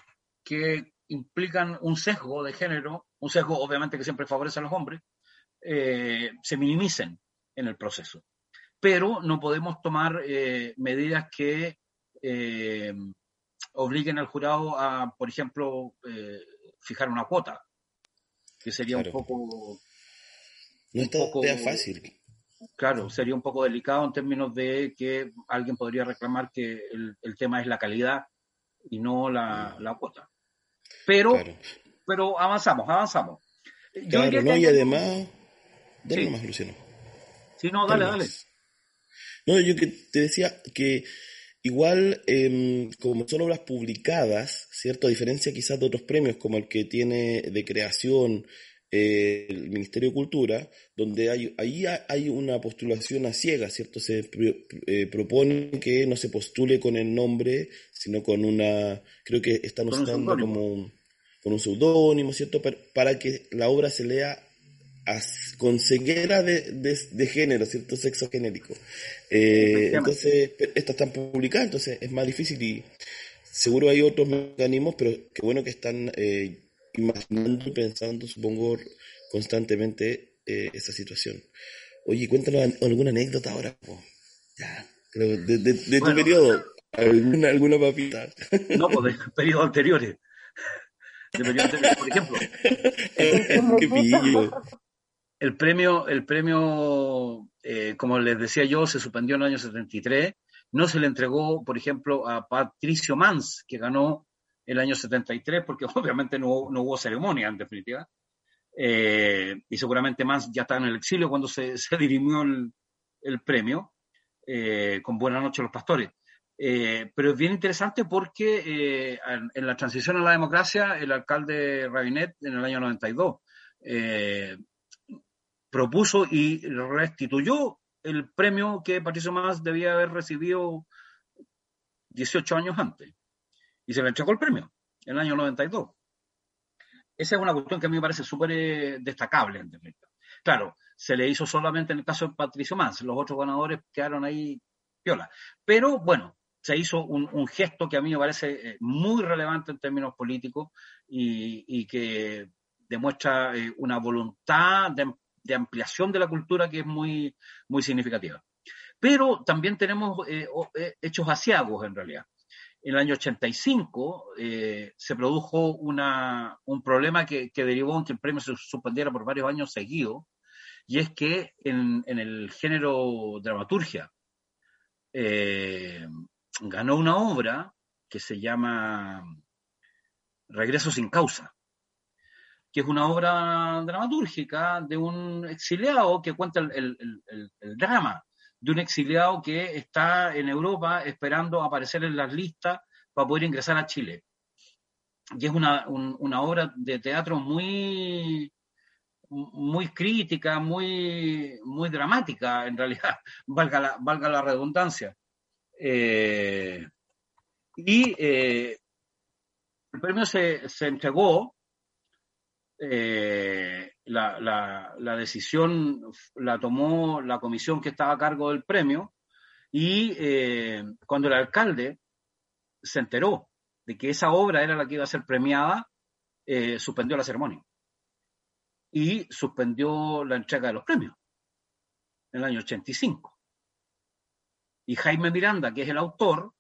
que implican un sesgo de género, un sesgo obviamente que siempre favorece a los hombres, se minimicen en el proceso. Pero no podemos tomar medidas que obliguen al jurado a, por ejemplo, fijar una cuota, que sería un poco... No es fácil. Claro, sería un poco delicado en términos de que alguien podría reclamar que el, tema es la calidad y no la, mm. cuota. Pero, pero avanzamos, avanzamos. Claro, no, y además... Dale más, Luciano. Sí, no, dale, dale. No, yo que te decía que igual, em, como son obras publicadas, ¿cierto? A diferencia quizás de otros premios como el que tiene de creación eh, el Ministerio de Cultura, donde hay, ahí hay una postulación a ciegas, ¿cierto? Se eh, propone que no se postule con el nombre, sino con una, creo que están usando como con un seudónimo, ¿cierto? Para, que la obra se lea con ceguera de, de, género, ¿cierto? Sexo genérico. Eh, entonces, estas están publicadas, entonces es más difícil y seguro hay otros mecanismos, pero qué bueno que están eh, imaginando y pensando, supongo, constantemente eh, esa situación. Oye, cuéntanos alguna anécdota ahora, ya, de, de, tu periodo, alguna, alguna papita. No, pues de periodos anteriores. De periodos anteriores, por ejemplo. Qué pillo. El premio, el premio eh, como les decía yo, se suspendió en el año 73. No se le entregó, por ejemplo, a Patricio Mans, que ganó el año 73, porque obviamente no, hubo ceremonia en definitiva. Eh, y seguramente Mans ya está en el exilio cuando se, se dirimió el, premio, eh, con Buenas noches los pastores. pero es bien interesante porque en, la transición a la democracia, el alcalde Rabinet en el año 92 propuso y restituyó el premio que Patricio Más debía haber recibido 18 años antes. Y se le entregó el premio en el año 92. Esa es una cuestión que a mí me parece súper eh, destacable. En claro, se le hizo solamente en el caso de Patricio Más. Los otros ganadores quedaron ahí piola. Pero bueno, se hizo un, gesto que a mí me parece eh, muy relevante en términos políticos y, que demuestra eh, una voluntad de, de ampliación de la cultura que es muy, muy significativa. Pero también tenemos eh, eh, hechos asiagos en realidad. En el año 85 eh, se produjo una, un problema que, derivó en que el premio se suspendiera por varios años seguidos, y es que en, en el género dramaturgia ganó una obra que se llama Regreso sin causa, que es una obra dramatúrgica de un exiliado que cuenta el, drama de un exiliado que está en Europa esperando aparecer en las listas para poder ingresar a Chile. Y es una, obra de teatro muy, muy crítica, muy, muy dramática, en realidad, valga la, valga la redundancia. Eh, y eh, el premio se, se entregó eh, la, la, decisión la tomó la comisión que estaba a cargo del premio y eh, cuando el alcalde se enteró de que esa obra era la que iba a ser premiada, eh, suspendió la ceremonia y suspendió la entrega de los premios en el año 85. Y Jaime Miranda, que es el autor,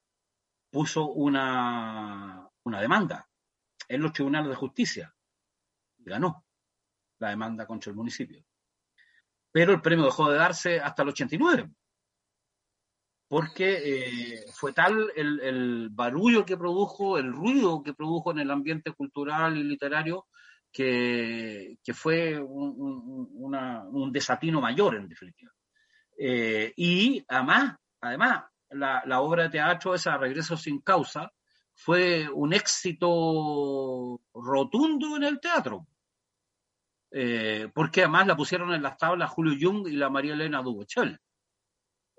puso una, una demanda en los tribunales de justicia ganó la demanda contra el municipio. Pero el premio dejó de darse hasta el 89, porque eh, fue tal el, barullo que produjo, el ruido que produjo en el ambiente cultural y literario, que, fue un, desatino mayor, en definitiva. Eh, y además, además la, la, obra de teatro, esa Regreso sin causa, fue un éxito rotundo en el teatro. Eh, porque además la pusieron en las tablas Julio Jung y la María Elena Dubochel.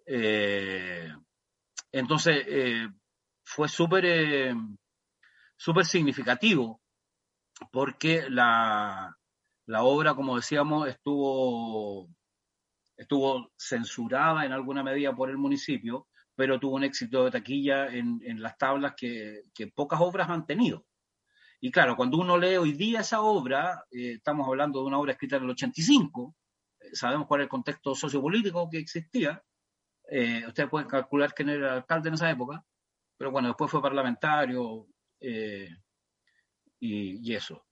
Eh, entonces, eh, fue súper súper significativo porque la, la, obra, como decíamos, estuvo, estuvo censurada en alguna medida por el municipio, pero tuvo un éxito de taquilla en, en las tablas que, que pocas obras han tenido. Y claro, cuando uno lee hoy día esa obra, eh, estamos hablando de una obra escrita en el 85, eh, sabemos cuál es el contexto sociopolítico que existía, eh, ustedes pueden calcular quién era el alcalde en esa época, pero bueno, después fue parlamentario y, y, eso.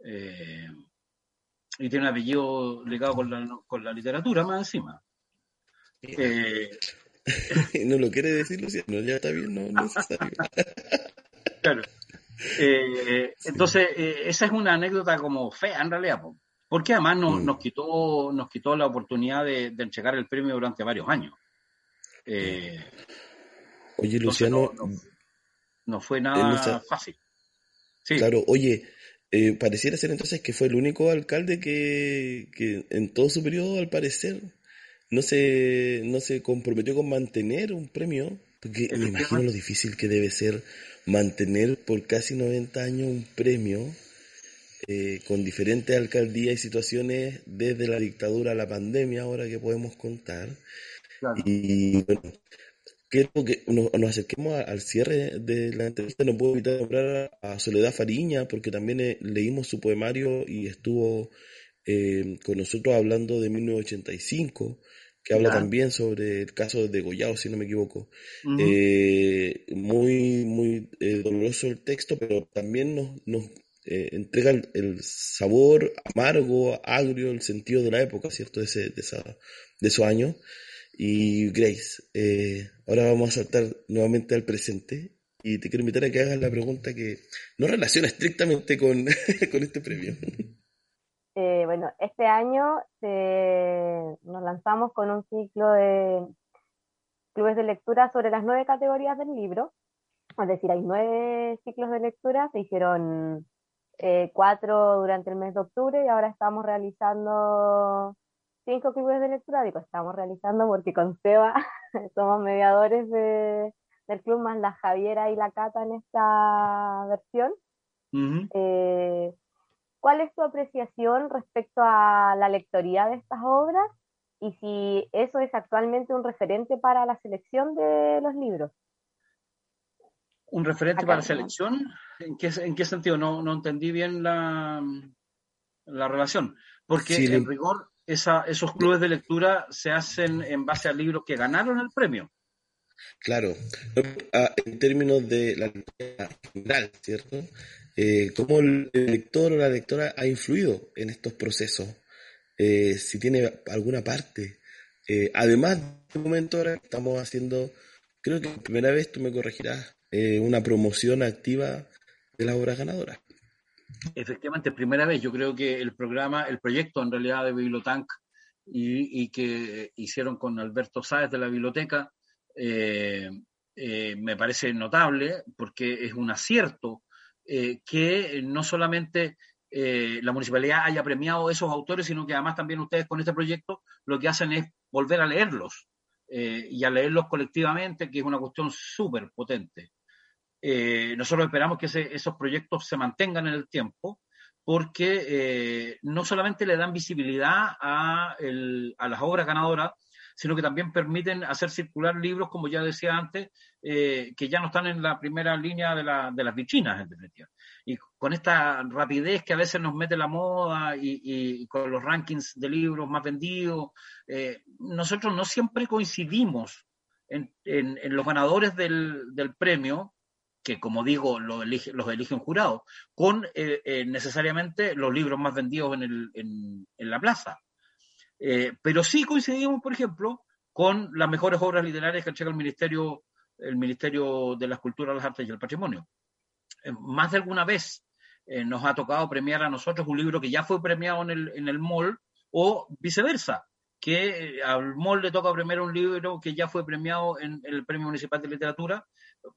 y tiene un apellido ligado con la, con la literatura más encima. no lo quiere decir Luciano, ya está bien, no, necesario. claro. Eh, entonces, eh, esa es una anécdota como fea en realidad, porque además mm. nos, quitó, nos quitó la oportunidad de, de entregar el premio durante varios años. Eh, oye, Luciano. No, fue nada fácil. Claro, oye, pareciera ser entonces que fue el único alcalde que, que en todo su periodo, al parecer, no se, no se comprometió con mantener un premio, porque me imagino lo difícil que debe ser mantener por casi 90 años un premio eh, con diferentes alcaldías y situaciones desde la dictadura a la pandemia, ahora que podemos contar. Y bueno, quiero que nos, acerquemos al cierre de la entrevista. No puedo evitar nombrar a Soledad Fariña, porque también eh, leímos su poemario y estuvo eh, con nosotros hablando de 1985 que habla también sobre el caso de Goyao, si no me equivoco. Eh, muy, muy eh, doloroso el texto, pero también nos, nos eh, entrega el, sabor amargo, agrio, el sentido de la época, ¿cierto? De, ese, de, esa, de esos años. Y Grace, ahora vamos a saltar nuevamente al presente y te quiero invitar a que hagas la pregunta que no relaciona estrictamente con, con este premio. Eh, bueno, este año nos lanzamos con un ciclo de clubes de lectura sobre las nueve categorías del libro. Es decir, hay nueve ciclos de lectura, se hicieron eh, cuatro durante el mes de octubre y ahora estamos realizando cinco clubes de lectura. Digo, estamos realizando porque con Seba somos mediadores del club, más la Javiera y la Cata en esta versión. ¿Cuál es tu apreciación respecto a la lectoría de estas obras y si eso es actualmente un referente para la selección de los libros? ¿Un referente para la selección? ¿En qué, en qué sentido? No, no entendí bien la, la relación. Porque en rigor esa, esos clubes de lectura se hacen en base a libros que ganaron el premio. Claro, en términos de la lectura general, ¿cierto? Eh, ¿Cómo el lector o la lectora ha influido en estos procesos? Eh, si tiene alguna parte. Eh, además, de este momento ahora estamos haciendo, creo que por primera vez tú me corregirás, una promoción activa de las obras ganadoras. Efectivamente, primera vez. Yo creo que el programa, el proyecto en realidad de Bibliotank y que hicieron con Alberto Sáez de la biblioteca, me parece notable porque es un acierto eh, que no solamente eh, la municipalidad haya premiado esos autores, sino que además también ustedes con este proyecto lo que hacen es volver a leerlos eh, y a leerlos colectivamente, que es una cuestión súper potente. nosotros esperamos que esos proyectos se mantengan en el tiempo porque no solamente le dan visibilidad a, a las obras ganadoras, sino que también permiten hacer circular libros, como ya decía antes, eh, que ya no están en la primera línea de, las vitrinas, en definitiva. Y con esta rapidez que a veces nos mete la moda y, con los rankings de libros más vendidos, eh, nosotros no siempre coincidimos en, los ganadores del, premio, que como digo, los elige, los elige un jurado, con eh, necesariamente los libros más vendidos en la plaza. Eh, pero sí coincidimos, por ejemplo, con las mejores obras literarias que entrega el Ministerio, el Ministerio de las Culturas, las Artes y el Patrimonio. Eh, más de alguna vez eh, nos ha tocado premiar a nosotros un libro que ya fue premiado en el, en el MOL o viceversa, que al MOL le toca premiar un libro que ya fue premiado en, el Premio Municipal de Literatura,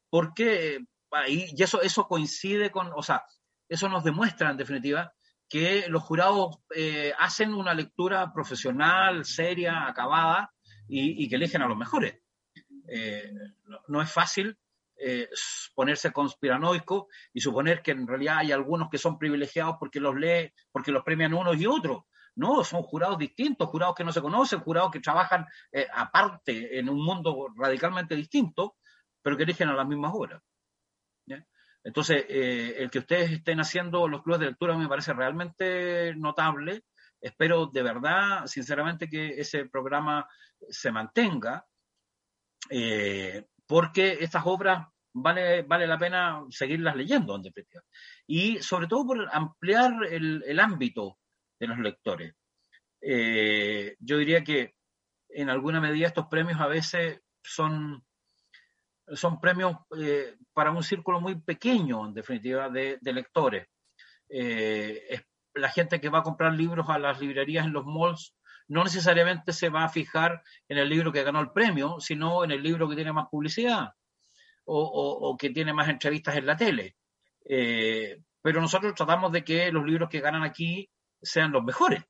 porque y eso, eso coincide con, o sea, eso nos demuestra en definitiva que los jurados eh, hacen una lectura profesional, seria, acabada y, que eligen a los mejores. Eh, no, es fácil eh, ponerse conspiranoico y suponer que en realidad hay algunos que son privilegiados porque los lee, porque los premian unos y otros. No, son jurados distintos, jurados que no se conocen, jurados que trabajan aparte en un mundo radicalmente distinto, pero que eligen a las mismas obras. Entonces, eh, el que ustedes estén haciendo los clubes de lectura me parece realmente notable. Espero de verdad, sinceramente, que ese programa se mantenga, eh, porque estas obras vale, vale la pena seguirlas leyendo, en definitiva. Y sobre todo por ampliar el, ámbito de los lectores. Eh, yo diría que en alguna medida estos premios a veces son, son premios eh, para un círculo muy pequeño, en definitiva, de, lectores. Eh, la gente que va a comprar libros a las librerías en los malls no necesariamente se va a fijar en el libro que ganó el premio, sino en el libro que tiene más publicidad o, que tiene más entrevistas en la tele. Eh, pero nosotros tratamos de que los libros que ganan aquí sean los mejores,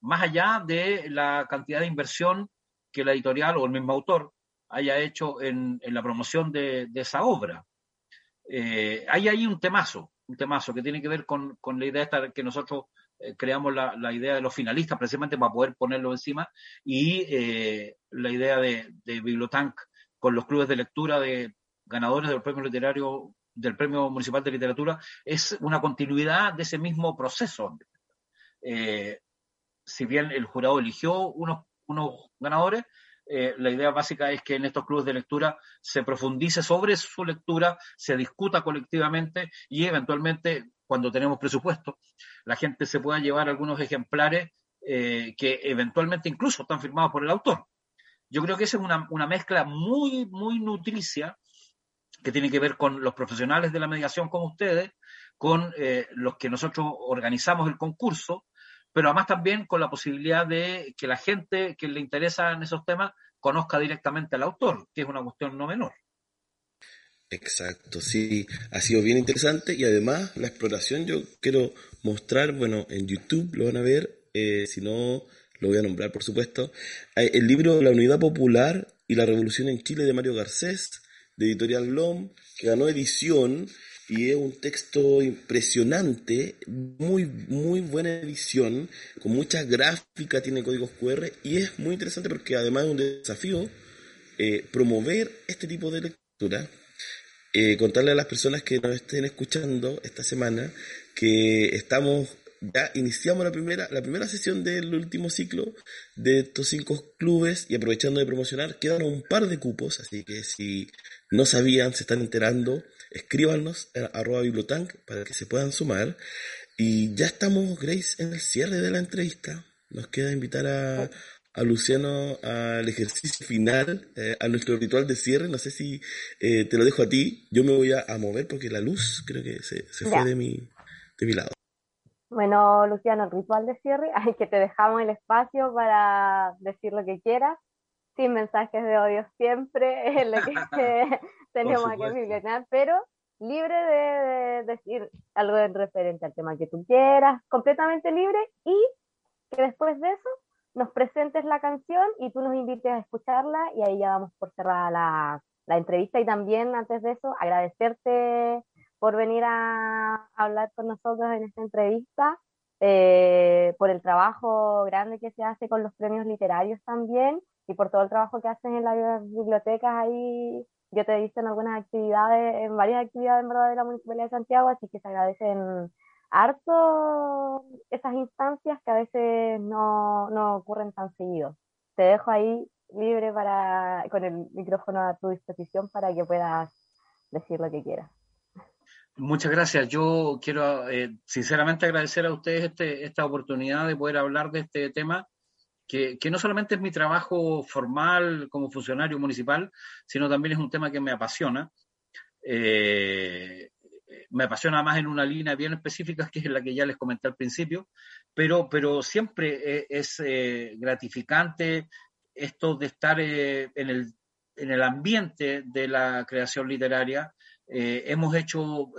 más allá de la cantidad de inversión que la editorial o el mismo autor haya hecho en, la promoción de, esa obra. Eh, hay ahí un temazo, un temazo que tiene que ver con, la idea esta que nosotros eh, creamos la, idea de los finalistas precisamente para poder ponerlo encima y eh, la idea de, de Bibliotank con los clubes de lectura de ganadores del premio literario del premio municipal de literatura es una continuidad de ese mismo proceso. Eh, si bien el jurado eligió unos, unos ganadores, la idea básica es que en estos clubes de lectura se profundice sobre su lectura, se discuta colectivamente y eventualmente cuando tenemos presupuesto, la gente se pueda llevar algunos ejemplares eh, que eventualmente incluso están firmados por el autor. Yo creo que esa es una, mezcla muy, muy nutricia que tiene que ver con los profesionales de la mediación como ustedes, con eh, los que nosotros organizamos el concurso, pero además también con la posibilidad de que la gente que le interesa en esos temas conozca directamente al autor, que es una cuestión no menor. Exacto, sí, ha sido bien interesante y además la exploración yo quiero mostrar, bueno, en YouTube lo van a ver, eh, si no lo voy a nombrar por supuesto, el libro La Unidad Popular y la Revolución en Chile de Mario Garcés, de Editorial LOM, que ganó edición y es un texto impresionante, muy, muy buena edición, con mucha gráfica, tiene códigos QR y es muy interesante porque además es un desafío eh, promover este tipo de lectura eh, contarle a las personas que nos estén escuchando esta semana que estamos ya iniciamos la primera la primera sesión del último ciclo de estos cinco clubes y aprovechando de promocionar quedan un par de cupos así que si no sabían se están enterando escríbanos a arroba bibliotank para que se puedan sumar y ya estamos Grace en el cierre de la entrevista nos queda invitar a, a Luciano al ejercicio final, eh, a nuestro ritual de cierre. No sé si eh, te lo dejo a ti. Yo me voy a, mover porque la luz creo que se, fue de mi, de mi lado. Bueno, Luciano, el ritual de cierre, hay que te dejamos el espacio para decir lo que quieras, sin mensajes de odio siempre, es lo que tenemos que visionar, pero libre de, decir algo en referente al tema que tú quieras, completamente libre y que después de eso nos presentes la canción y tú nos invites a escucharla y ahí ya vamos por cerrada la, la entrevista. Y también antes de eso agradecerte por venir a, hablar con nosotros en esta entrevista, eh, por el trabajo grande que se hace con los premios literarios también y por todo el trabajo que hacen en las bibliotecas ahí. Yo te he visto en algunas actividades, en varias actividades en verdad de la Municipalidad de Santiago, así que se agradecen harto esas instancias que a veces no, no ocurren tan seguido. Te dejo ahí libre para, con el micrófono a tu disposición para que puedas decir lo que quieras. Muchas gracias. Yo quiero eh, sinceramente agradecer a ustedes este, esta oportunidad de poder hablar de este tema, que, que, no solamente es mi trabajo formal como funcionario municipal, sino también es un tema que me apasiona. Eh, me apasiona más en una línea bien específica, que es la que ya les comenté al principio, pero, pero siempre e, es, eh, gratificante esto de estar eh, en, el, en el ambiente de la creación literaria. Eh, hemos hecho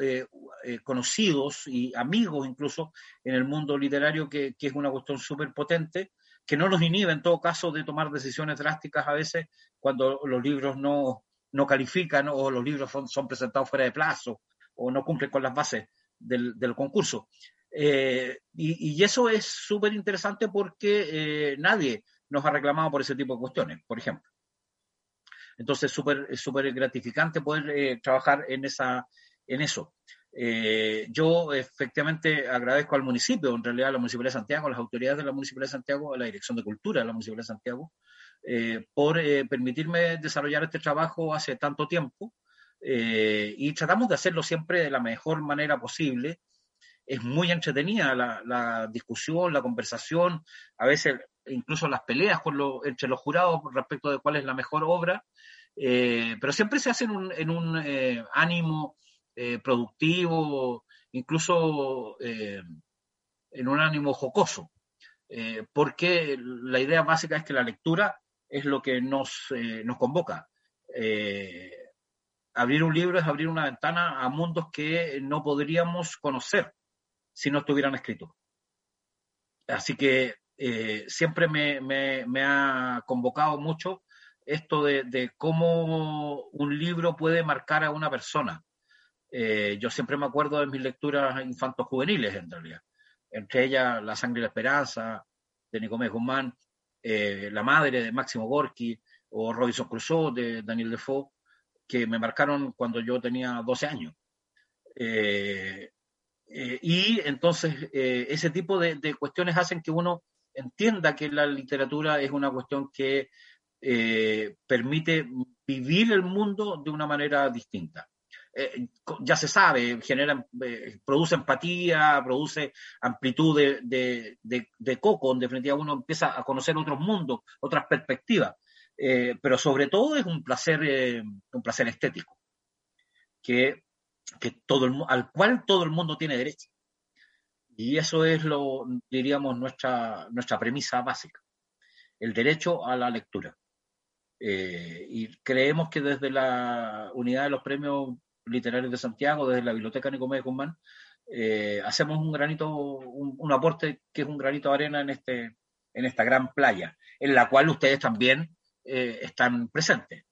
conocidos y amigos incluso en el mundo literario, que, que es una cuestión súper potente, que no nos inhibe en todo caso de tomar decisiones drásticas a veces cuando los libros no, no califican o los libros son, presentados fuera de plazo o no cumplen con las bases del, concurso. Eh, y, eso es súper interesante porque eh, nadie nos ha reclamado por ese tipo de cuestiones, por ejemplo. Entonces es súper gratificante poder eh, trabajar en, esa, en eso. Yo efectivamente agradezco al municipio, en realidad a la Municipalidad de Santiago, a las autoridades de la Municipalidad de Santiago, a la Dirección de Cultura de la Municipalidad de Santiago, por permitirme desarrollar este trabajo hace tanto tiempo eh, y tratamos de hacerlo siempre de la mejor manera posible. Es muy entretenida la, discusión, la conversación, a veces incluso las peleas con entre los jurados respecto de cuál es la mejor obra, eh, pero siempre se hace en un, en un eh, productivo, incluso en un ánimo jocoso, porque la idea básica es que la lectura es lo que nos, nos convoca abrir un libro es abrir una ventana a mundos que no podríamos conocer si no estuvieran escritos. Así que eh, siempre me, ha convocado mucho esto de, cómo un libro puede marcar a una persona. Eh, yo siempre me acuerdo de mis lecturas infantos juveniles, en realidad. Entre ellas La sangre y la esperanza, de Nicomés Guzmán, eh, La madre, de Máximo Gorky, o Robinson Crusoe, de Daniel Defoe que me marcaron cuando yo tenía 12 años. Eh, eh, y entonces ese tipo de, cuestiones hacen que uno entienda que la literatura es una cuestión que permite vivir el mundo de una manera distinta. Ya se sabe, genera, produce empatía, produce amplitud de, de, de, coco, en definitiva uno empieza a conocer otros mundos, otras perspectivas. Eh, pero sobre todo es un placer, eh, un placer estético, que, que todo al cual todo el mundo tiene derecho. Y eso es lo, diríamos, nuestra, nuestra premisa básica, el derecho a la lectura. Eh, y creemos que desde la unidad de los premios literarios de Santiago, desde la Biblioteca Nicomé de Guzmán, hacemos un granito, un, un, aporte que es un granito de arena en, este, en esta gran playa, en la cual ustedes también eh, están presentes.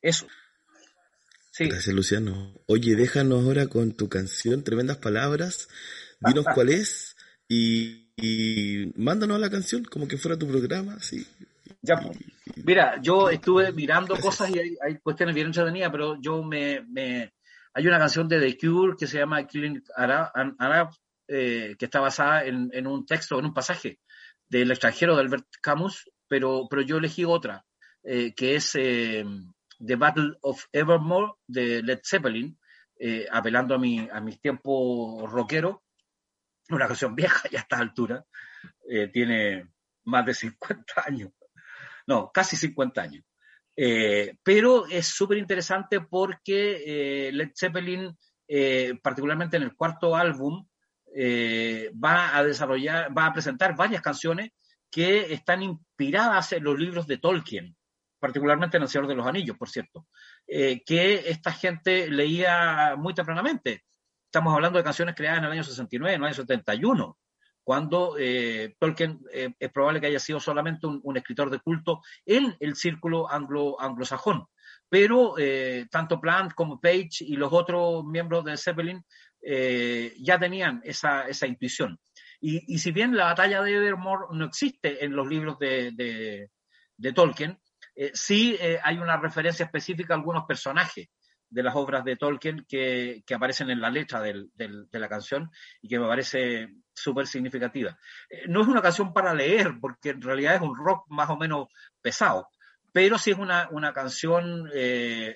Eso. Gracias, Luciano. Oye, déjanos ahora con tu canción, tremendas palabras. Dinos cuál es y, mándanos la canción como que fuera tu programa, sí. Ya, pues. mira, yo estuve mirando cosas y hay, cuestiones bien entretenidas, pero yo me, Hay una canción de The Cure que se llama Killing Arab, eh, que está basada en, en, un texto, en un pasaje del extranjero de Albert Camus, pero, pero yo elegí otra, eh, que es eh, The Battle of Evermore de Led Zeppelin, eh, apelando a, mi, a mis tiempos rockeros, una canción vieja ya a esta altura, tiene más de 50 años, no, casi 50 años. pero es súper interesante porque Led Zeppelin, particularmente en el cuarto álbum, va a desarrollar, va a presentar varias canciones que están inspiradas en los libros de Tolkien, particularmente en El Señor de los Anillos, por cierto, eh, que esta gente leía muy tempranamente. Estamos hablando de canciones creadas en el año 69, en el año 71, cuando eh, Tolkien eh, es probable que haya sido solamente un, escritor de culto en el círculo anglo, anglosajón. Pero tanto Plant como Page y los otros miembros de Zeppelin ya tenían esa, esa intuición. Y, si bien la batalla de Evermore no existe en los libros de, Tolkien, eh, sí eh, hay una referencia específica a algunos personajes de las obras de Tolkien que, aparecen en la letra de la canción y que me parece súper significativa. Eh, no es una canción para leer, porque en realidad es un rock más o menos pesado, pero sí es una, canción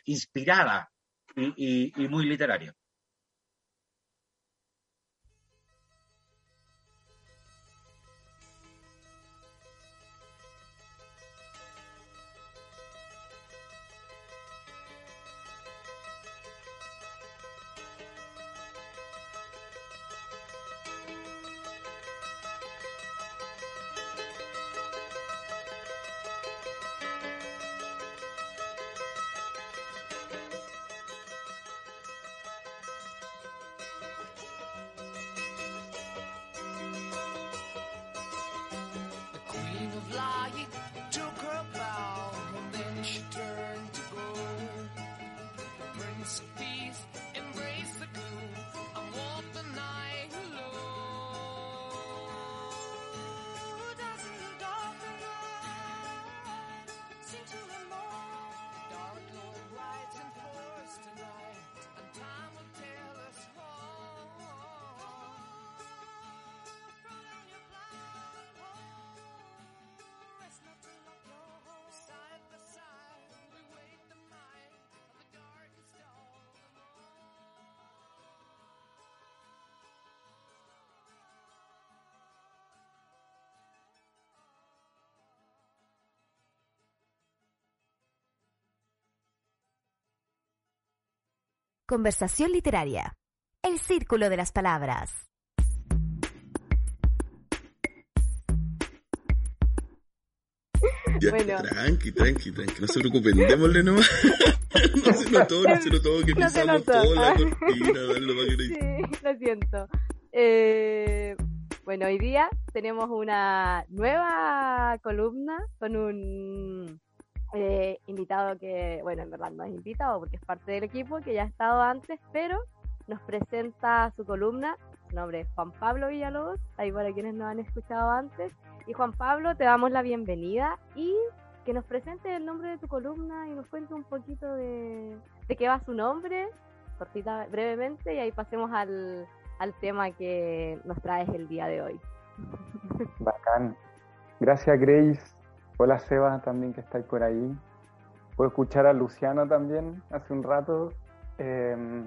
inspirada y muy literaria. Conversación literaria. El círculo de las palabras. Ya, tranqui, tranqui, tranqui, no se preocupen, démosle nomás. no se notó, no se notó que No se pisamos notó. toda la cortina, darle para que no- Sí, lo siento. Eh, bueno, hoy día tenemos una nueva columna con un eh, invitado que, bueno, en verdad no es invitado porque es parte del equipo que ya ha estado antes, pero nos presenta su columna. Su nombre es Juan Pablo Villalobos, ahí para quienes no han escuchado antes. Y Juan Pablo, te damos la bienvenida y que nos presente el nombre de tu columna y nos cuente un poquito de, de qué va su nombre, cortita, brevemente, y ahí pasemos al, al tema que nos traes el día de hoy. Bacán. Gracias, Grace. Hola, Seba, también que estáis por ahí. Puedo escuchar a Luciano también hace un rato. Eh,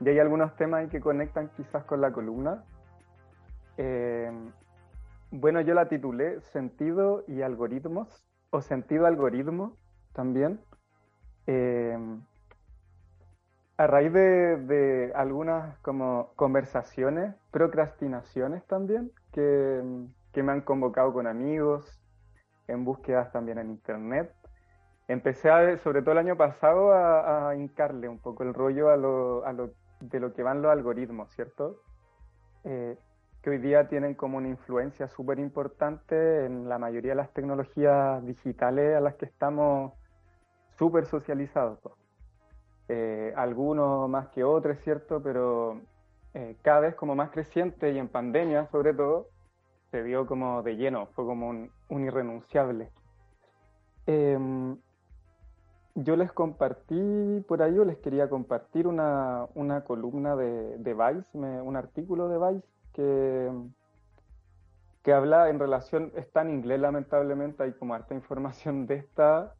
y hay algunos temas que conectan quizás con la columna. Eh, bueno, yo la titulé Sentido y algoritmos, o Sentido algoritmo también. Eh, a raíz de, de algunas como conversaciones, procrastinaciones también, que, que me han convocado con amigos, en búsquedas también en internet. Empecé, a- sobre todo el año pasado, a, a hincarle un poco el rollo a lo, a lo- de lo que van los algoritmos, ¿cierto? Eh, que hoy día tienen como una influencia súper importante en la mayoría de las tecnologías digitales a las que estamos súper socializados. Eh, algunos más que otros, ¿cierto? Pero eh, cada vez como más creciente y en pandemia sobre todo, se vio como de lleno, fue como un, un irrenunciable. Em, yo les compartí por ahí, o les quería compartir una, una columna de, de Vice, un artículo de Vice que, que habla en relación, está en inglés lamentablemente, hay como harta información de esta,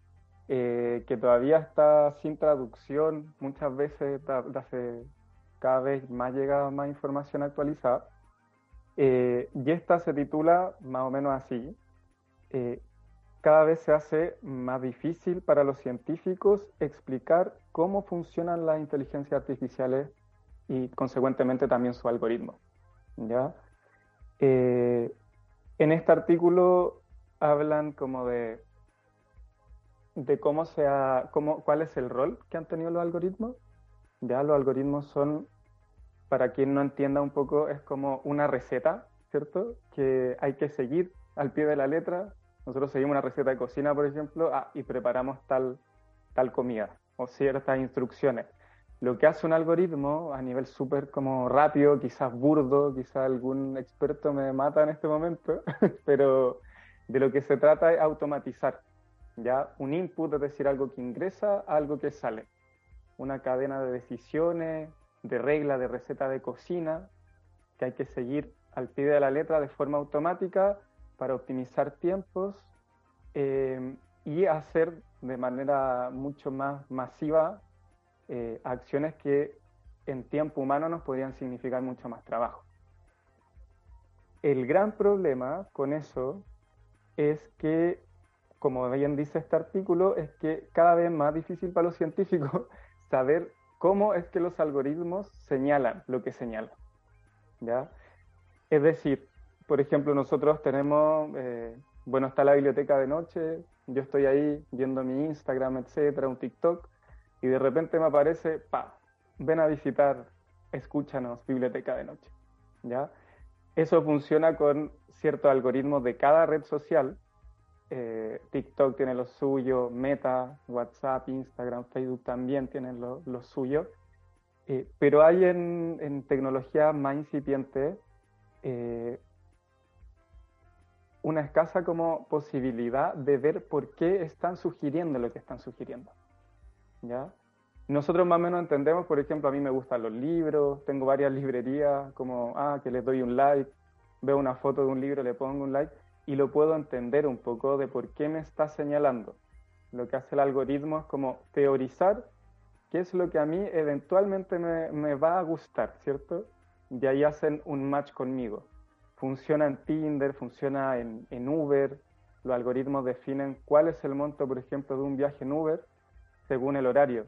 eh, que todavía está sin traducción, muchas veces hace- cada vez más llega más información actualizada. Eh, y esta se titula más o menos así. Eh, cada vez se hace más difícil para los científicos explicar cómo funcionan las inteligencias artificiales y consecuentemente también su algoritmo. ¿ya? Eh, en este artículo hablan como de, de cómo se cómo, cuál es el rol que han tenido los algoritmos. Ya los algoritmos son para quien no entienda un poco, es como una receta, ¿cierto? Que hay que seguir al pie de la letra. Nosotros seguimos una receta de cocina, por ejemplo, ah, y preparamos tal, tal comida o ciertas instrucciones. Lo que hace un algoritmo a nivel súper como rápido, quizás burdo, quizás algún experto me mata en este momento, pero de lo que se trata es automatizar, ¿ya? Un input, es decir, algo que ingresa, algo que sale. Una cadena de decisiones, de reglas, de receta de cocina, que hay que seguir al pie de la letra de forma automática para optimizar tiempos eh, y hacer de manera mucho más masiva eh, acciones que en tiempo humano nos podrían significar mucho más trabajo. El gran problema con eso es que, como bien dice este artículo, es que cada vez más difícil para los científicos saber cómo es que los algoritmos señalan lo que señalan. ¿ya? Es decir, por ejemplo, nosotros tenemos, eh, bueno, está la biblioteca de noche, yo estoy ahí viendo mi Instagram, etcétera, un TikTok, y de repente me aparece, pa, ven a visitar, escúchanos, biblioteca de noche. ¿ya? Eso funciona con ciertos algoritmos de cada red social. Eh, TikTok tiene lo suyo, Meta, WhatsApp, Instagram, Facebook también tienen lo, suyo. Eh, pero hay en, tecnología más incipiente una escasa como posibilidad de ver por qué están sugiriendo lo que están sugiriendo. ¿ya? Nosotros más o menos entendemos, por ejemplo, a mí me gustan los libros, tengo varias librerías, como, ah, que les doy un like, veo una foto de un libro, le pongo un like, y lo puedo entender un poco de por qué me está señalando. Lo que hace el algoritmo es como teorizar qué es lo que a mí eventualmente me, me va a gustar, ¿cierto? Y ahí hacen un match conmigo. Funciona en Tinder, funciona en, en Uber, los algoritmos definen cuál es el monto, por ejemplo, de un viaje en Uber según el horario.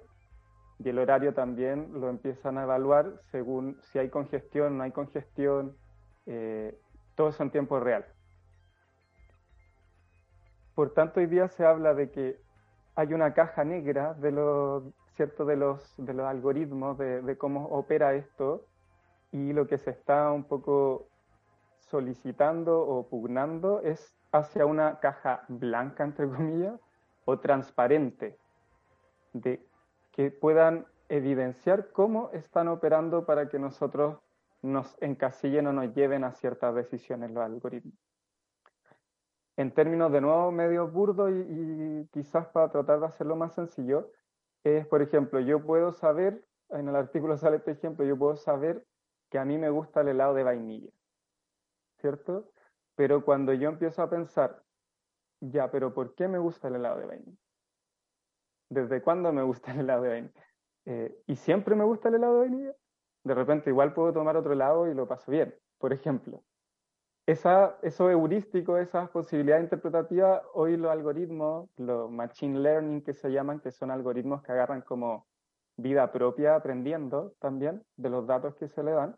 y el horario también lo empiezan a evaluar según si hay congestión, no hay congestión, eh, todo eso en tiempo real. Por tanto, hoy día se habla de que hay una caja negra de los, ¿cierto? de los, de los algoritmos, de, de cómo opera esto, y lo que se está un poco solicitando o pugnando es hacia una caja blanca, entre comillas, o transparente, de que puedan evidenciar cómo están operando para que nosotros nos encasillen o nos lleven a ciertas decisiones los algoritmos. En términos de nuevo medio burdo y, y quizás para tratar de hacerlo más sencillo, es, por ejemplo, yo puedo saber, en el artículo sale este ejemplo, yo puedo saber que a mí me gusta el helado de vainilla, ¿cierto? Pero cuando yo empiezo a pensar, ya, pero ¿por qué me gusta el helado de vainilla? ¿Desde cuándo me gusta el helado de vainilla? Eh, ¿Y siempre me gusta el helado de vainilla? De repente igual puedo tomar otro helado y lo paso bien, por ejemplo. Esa, eso heurístico, esas posibilidades interpretativas, hoy los algoritmos, los machine learning que se llaman, que son algoritmos que agarran como vida propia aprendiendo también de los datos que se le dan,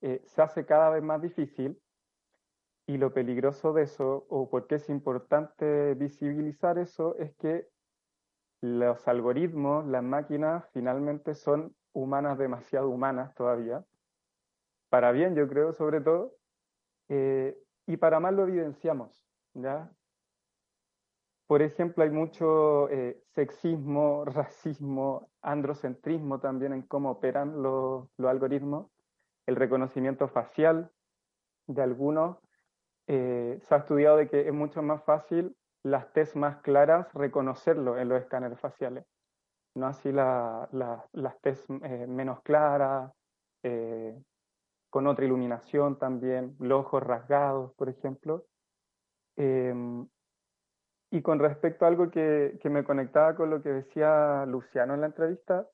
eh, se hace cada vez más difícil y lo peligroso de eso, o por qué es importante visibilizar eso, es que los algoritmos, las máquinas, finalmente son humanas, demasiado humanas todavía, para bien yo creo sobre todo, eh, y para mal lo evidenciamos, ¿ya? Por ejemplo, hay mucho eh, sexismo, racismo, androcentrismo también en cómo operan los, los algoritmos. El reconocimiento facial de algunos. Eh, se ha estudiado de que es mucho más fácil las test más claras reconocerlo en los escáneres faciales. No así la, la, las test eh, menos claras, eh, con otra iluminación también, los ojos rasgados, por ejemplo. Em, y con respecto a algo que, que, me conectaba con lo que decía Luciano en la entrevista,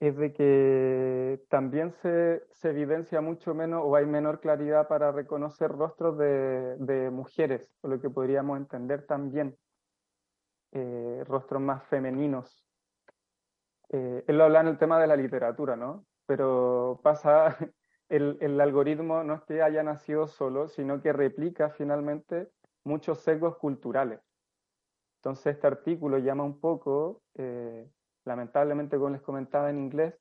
es de que también se, se evidencia mucho menos o hay menor claridad para reconocer rostros de, de mujeres, o lo que podríamos entender también, eh, rostros más femeninos. Eh, él lo habla en el tema de la literatura, ¿no? Pero pasa, el, el algoritmo no es que haya nacido solo, sino que replica finalmente muchos sesgos culturales. Entonces este artículo llama un poco, eh, lamentablemente como les comentaba en inglés,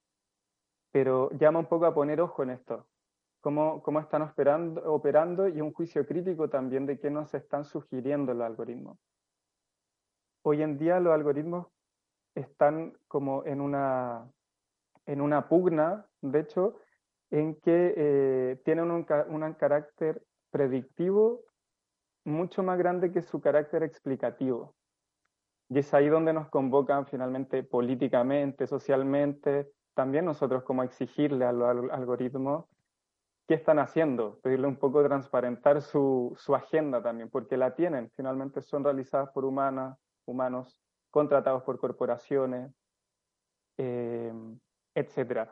pero llama un poco a poner ojo en esto, cómo, cómo están operando, y un juicio crítico también de qué nos están sugiriendo los algoritmos. Hoy en día los algoritmos están como en una, en una pugna, de hecho, en que eh, tienen un carácter predictivo mucho más grande que su carácter explicativo. Y es ahí donde nos convocan finalmente políticamente, socialmente, también nosotros como exigirle a los algoritmos qué están haciendo, pedirle un poco transparentar su, su agenda también, porque la tienen, finalmente son realizadas por humanas, humanos, contratados por corporaciones, eh, etc.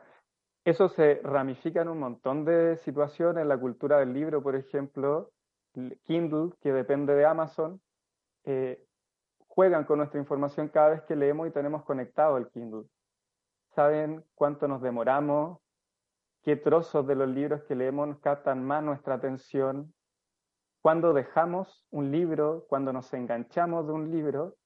Eso se ramifica en un montón de situaciones, la cultura del libro, por ejemplo, Kindle, que depende de Amazon, eh, juegan con nuestra información cada vez que leemos y tenemos conectado el Kindle. Saben cuánto nos demoramos, qué trozos de los libros que leemos captan más nuestra atención, cuándo dejamos un libro, cuándo nos enganchamos de un libro,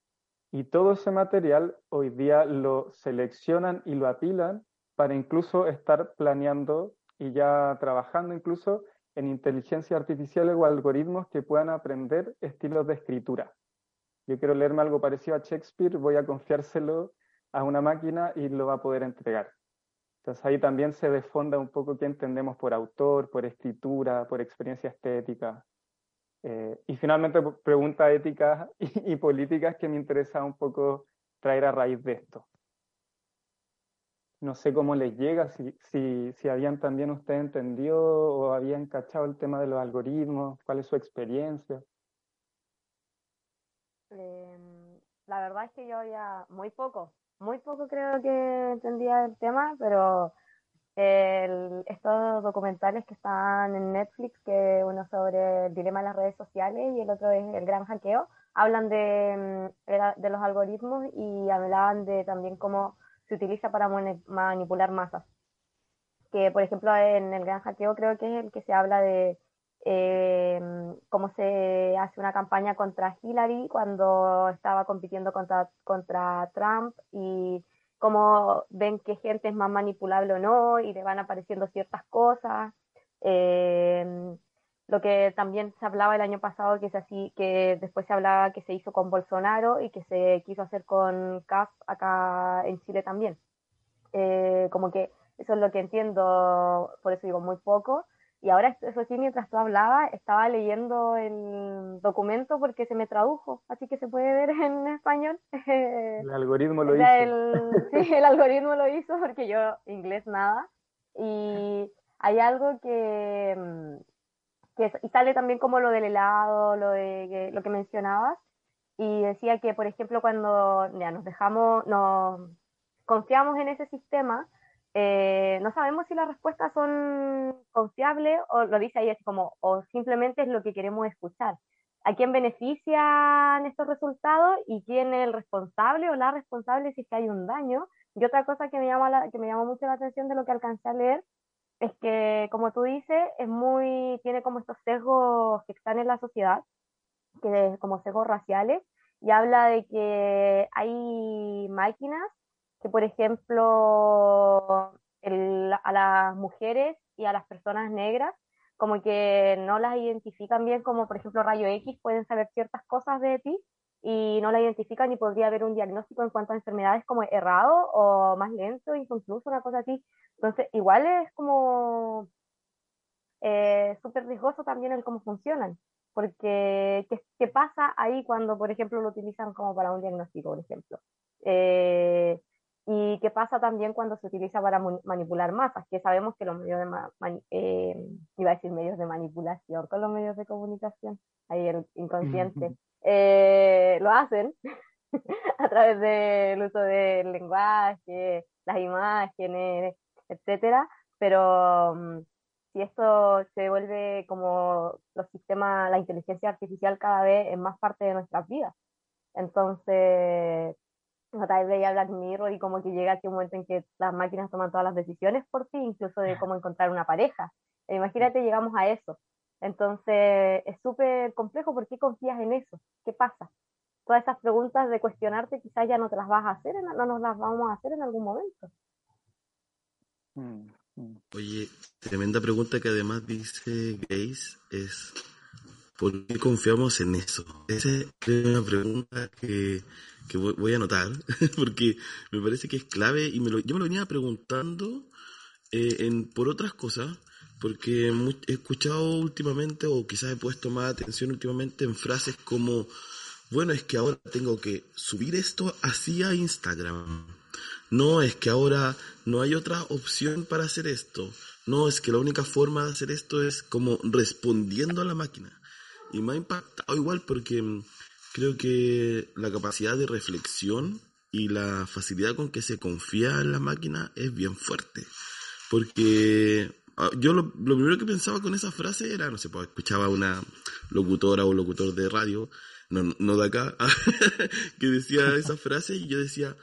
y todo ese material hoy día lo seleccionan y lo apilan para incluso estar planeando y ya trabajando incluso en inteligencia artificial o algoritmos que puedan aprender estilos de escritura. Yo quiero leerme algo parecido a Shakespeare, voy a confiárselo a una máquina y lo va a poder entregar. Entonces ahí también se desfonda un poco qué entendemos por autor, por escritura, por experiencia estética. Eh, y finalmente preguntas éticas y, políticas que me interesa un poco traer a raíz de esto no sé cómo les llega, si, si, si habían también ustedes entendido o habían cachado el tema de los algoritmos, cuál es su experiencia. Eh, la verdad es que yo había muy poco, muy poco creo que entendía el tema, pero el, estos documentales que están en Netflix, que uno sobre el dilema de las redes sociales y el otro es el gran hackeo, hablan de, mm, de los algoritmos y hablaban de también cómo se utiliza para manipular masas. Que, por ejemplo, en el gran hackeo creo que es el que se habla de eh, cómo se hace una campaña contra Hillary cuando estaba compitiendo contra, contra Trump y cómo ven que gente es más manipulable o no y le van apareciendo ciertas cosas. Eh, lo que también se hablaba el año pasado, que es así, que después se hablaba que se hizo con Bolsonaro y que se quiso hacer con CAF acá en Chile también. Eh, como que eso es lo que entiendo, por eso digo muy poco. Y ahora, eso sí, mientras tú hablabas, estaba leyendo el documento porque se me tradujo, así que se puede ver en español. El algoritmo lo hizo. sí, el algoritmo lo hizo porque yo inglés nada. Y hay algo que mm, y sale también como lo del helado, lo de lo que mencionabas, y decía que, por ejemplo, cuando ya nos dejamos, nos confiamos en ese sistema, eh, no sabemos si las respuestas son confiables o lo dice ahí así como, o simplemente es lo que queremos escuchar. ¿A quién benefician estos resultados y quién es el responsable o la responsable si es que hay un daño? Y otra cosa que me llama, la, que me llama mucho la atención de lo que alcancé a leer es que, como tú dices, es muy, tiene como estos sesgos que están en la sociedad, que como sesgos raciales, y habla de que hay máquinas que, por ejemplo, a las mujeres y a las personas negras, como que no las identifican bien, como por ejemplo rayo X, pueden saber ciertas cosas de ti y no la identifican y podría haber un diagnóstico en cuanto a enfermedades como errado o más lento, incluso una cosa así. Entonces, igual es como eh, súper riesgoso también el cómo funcionan, porque ¿qué, pasa ahí cuando, por ejemplo, lo utilizan como para un diagnóstico, por ejemplo? Eh, y qué pasa también cuando se utiliza para manipular masas, que sabemos que los medios de, eh, iba a decir medios de manipulación con los medios de comunicación, ahí el inconsciente, lo hacen a través del uso del lenguaje, las imágenes, etcétera, pero mm, si esto se vuelve como los sistemas, la inteligencia artificial cada vez es más parte de nuestras vidas. Entonces, tal vez veía Black Mirror y como que llega aquí un momento en que las máquinas toman todas las decisiones por ti, incluso de cómo encontrar una pareja. E imagínate, llegamos a eso. Entonces, es súper complejo. ¿Por qué confías en eso? ¿Qué pasa? Todas esas preguntas de cuestionarte quizás ya no te las vas a hacer, no nos las vamos a hacer en algún momento. Mm, mm. Oye, tremenda pregunta que además dice Grace es ¿por qué confiamos en eso? Esa es una pregunta que, voy a anotar porque me parece que es clave y me lo, yo me lo venía preguntando eh, en, por otras cosas porque he escuchado últimamente o quizás he puesto más atención últimamente en frases como bueno, es que ahora tengo que subir esto así a Instagram no, es que ahora no hay otra opción para hacer esto. No, es que la única forma de hacer esto es como respondiendo a la máquina. Y me ha impactado igual porque mm, creo que la capacidad de reflexión y la facilidad con que se confía en la máquina es bien fuerte. Porque ah, yo lo, primero que pensaba con esa frase era, no sé, pues escuchaba una locutora o locutor de radio, no, no de acá, que decía esa frase y yo decía,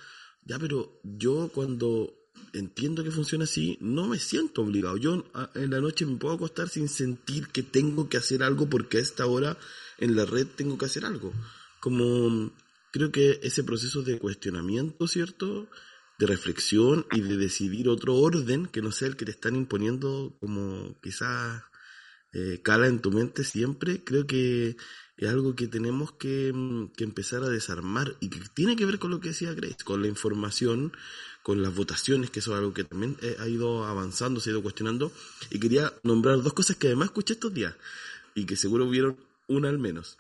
ya, pero yo cuando entiendo que funciona así, no me siento obligado. Yo en la noche me puedo acostar sin sentir que tengo que hacer algo porque a esta hora en la red tengo que hacer algo. Como creo que ese proceso de cuestionamiento, ¿cierto? De reflexión y de decidir otro orden que no sea el que te están imponiendo como quizás eh, cala en tu mente siempre, creo que es algo que tenemos que, mm, que, empezar a desarmar y que tiene que ver con lo que decía Grace, con la información, con las votaciones, que eso es algo que también eh, ha ido avanzando, se ha ido cuestionando. Y quería nombrar dos cosas que además escuché estos días y que seguro vieron una al menos.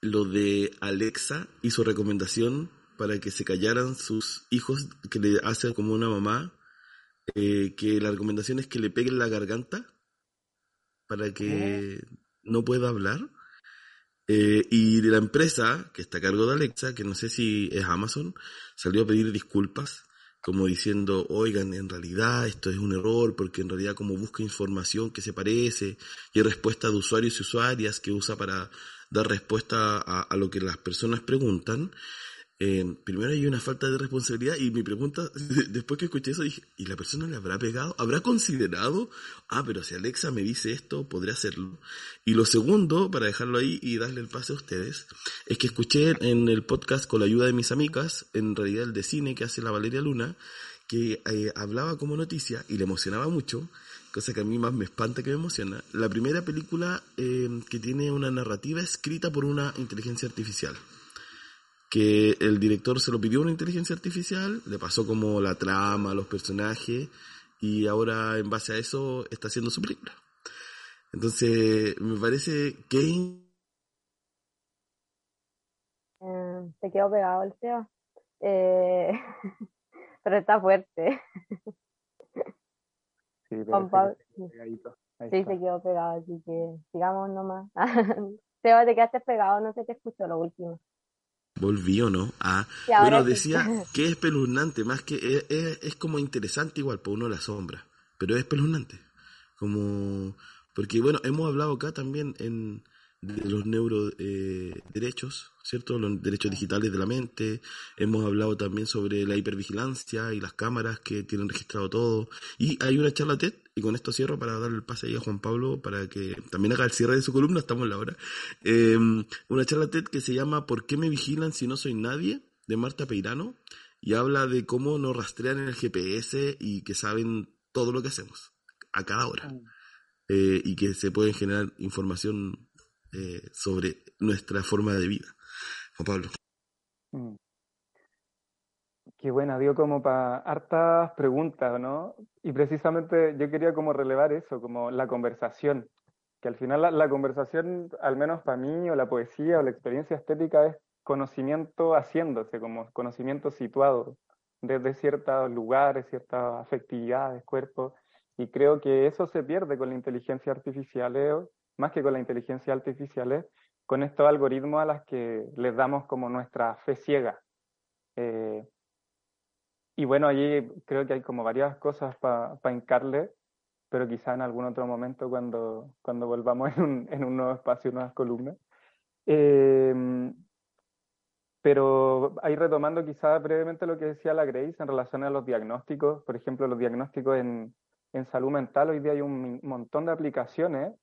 Lo de Alexa y su recomendación para que se callaran sus hijos, que le hacen como una mamá, eh, que la recomendación es que le peguen la garganta para que no pueda hablar. Eh, y de la empresa que está a cargo de Alexa, que no sé si es Amazon, salió a pedir disculpas, como diciendo, oigan, en realidad esto es un error, porque en realidad como busca información que se parece, y hay respuesta de usuarios y usuarias que usa para dar respuesta a, lo que las personas preguntan. Eh, primero hay una falta de responsabilidad y mi pregunta, después que escuché eso, dije, ¿y la persona le habrá pegado? ¿Habrá considerado? Ah, pero si Alexa me dice esto, podría hacerlo. Y lo segundo, para dejarlo ahí y darle el pase a ustedes, es que escuché en el podcast con la ayuda de mis amigas, en realidad el de cine que hace la Valeria Luna, que eh, hablaba como noticia y le emocionaba mucho, cosa que a mí más me espanta que me emociona, la primera película eh, que tiene una narrativa escrita por una inteligencia artificial que el director se lo pidió a una inteligencia artificial, le pasó como la trama, los personajes, y ahora en base a eso está haciendo su película. Entonces, me parece que... Eh, te quedó pegado el Seba. Eh, pero está fuerte. Sí, Juan Pablo- se quedó pegadito. Ahí Sí, está. se quedó pegado, así que sigamos nomás. Seba, te quedaste pegado, no se te escuchó lo último. Volví o no. Ahora bueno, decía que es espeluznante, más que es, es- es como interesante igual, por uno la sombra, pero es espeluznante. Como, porque bueno, hemos hablado acá también en de los neuroderechos, eh, ¿cierto? Los derechos digitales de la mente. Hemos hablado también sobre la hipervigilancia y las cámaras que tienen registrado todo. Y hay una charla TED, y con esto cierro para darle el pase ahí a Juan Pablo para que también haga el cierre de su columna, estamos en la hora. Eh, una charla TED que se llama ¿Por qué me vigilan si no soy nadie? de Marta Peirano y habla de cómo nos rastrean en el GPS y que saben todo lo que hacemos a cada hora eh, y que se pueden generar información eh, sobre nuestra forma de vida. Juan Pablo. Mm. Qué buena, dio como para hartas preguntas, ¿no? Y precisamente yo quería como relevar eso, como la conversación, que al final la, conversación, al menos para mí, o la poesía, o la experiencia estética, es conocimiento haciéndose, como conocimiento situado desde ciertos lugares, ciertas afectividades, cuerpos, y creo que eso se pierde con la inteligencia artificial. Más que con la inteligencia artificial, ¿eh? con estos algoritmos a las que les damos como nuestra fe ciega. Eh, y bueno, allí creo que hay como varias cosas para hincarle, pero quizá en algún otro momento cuando, cuando volvamos en un, en un nuevo espacio, nuevas columnas. Eh, pero ahí retomando quizá brevemente lo que decía la Grace en relación a los diagnósticos, por ejemplo, los diagnósticos en, en salud mental, hoy día hay un montón de aplicaciones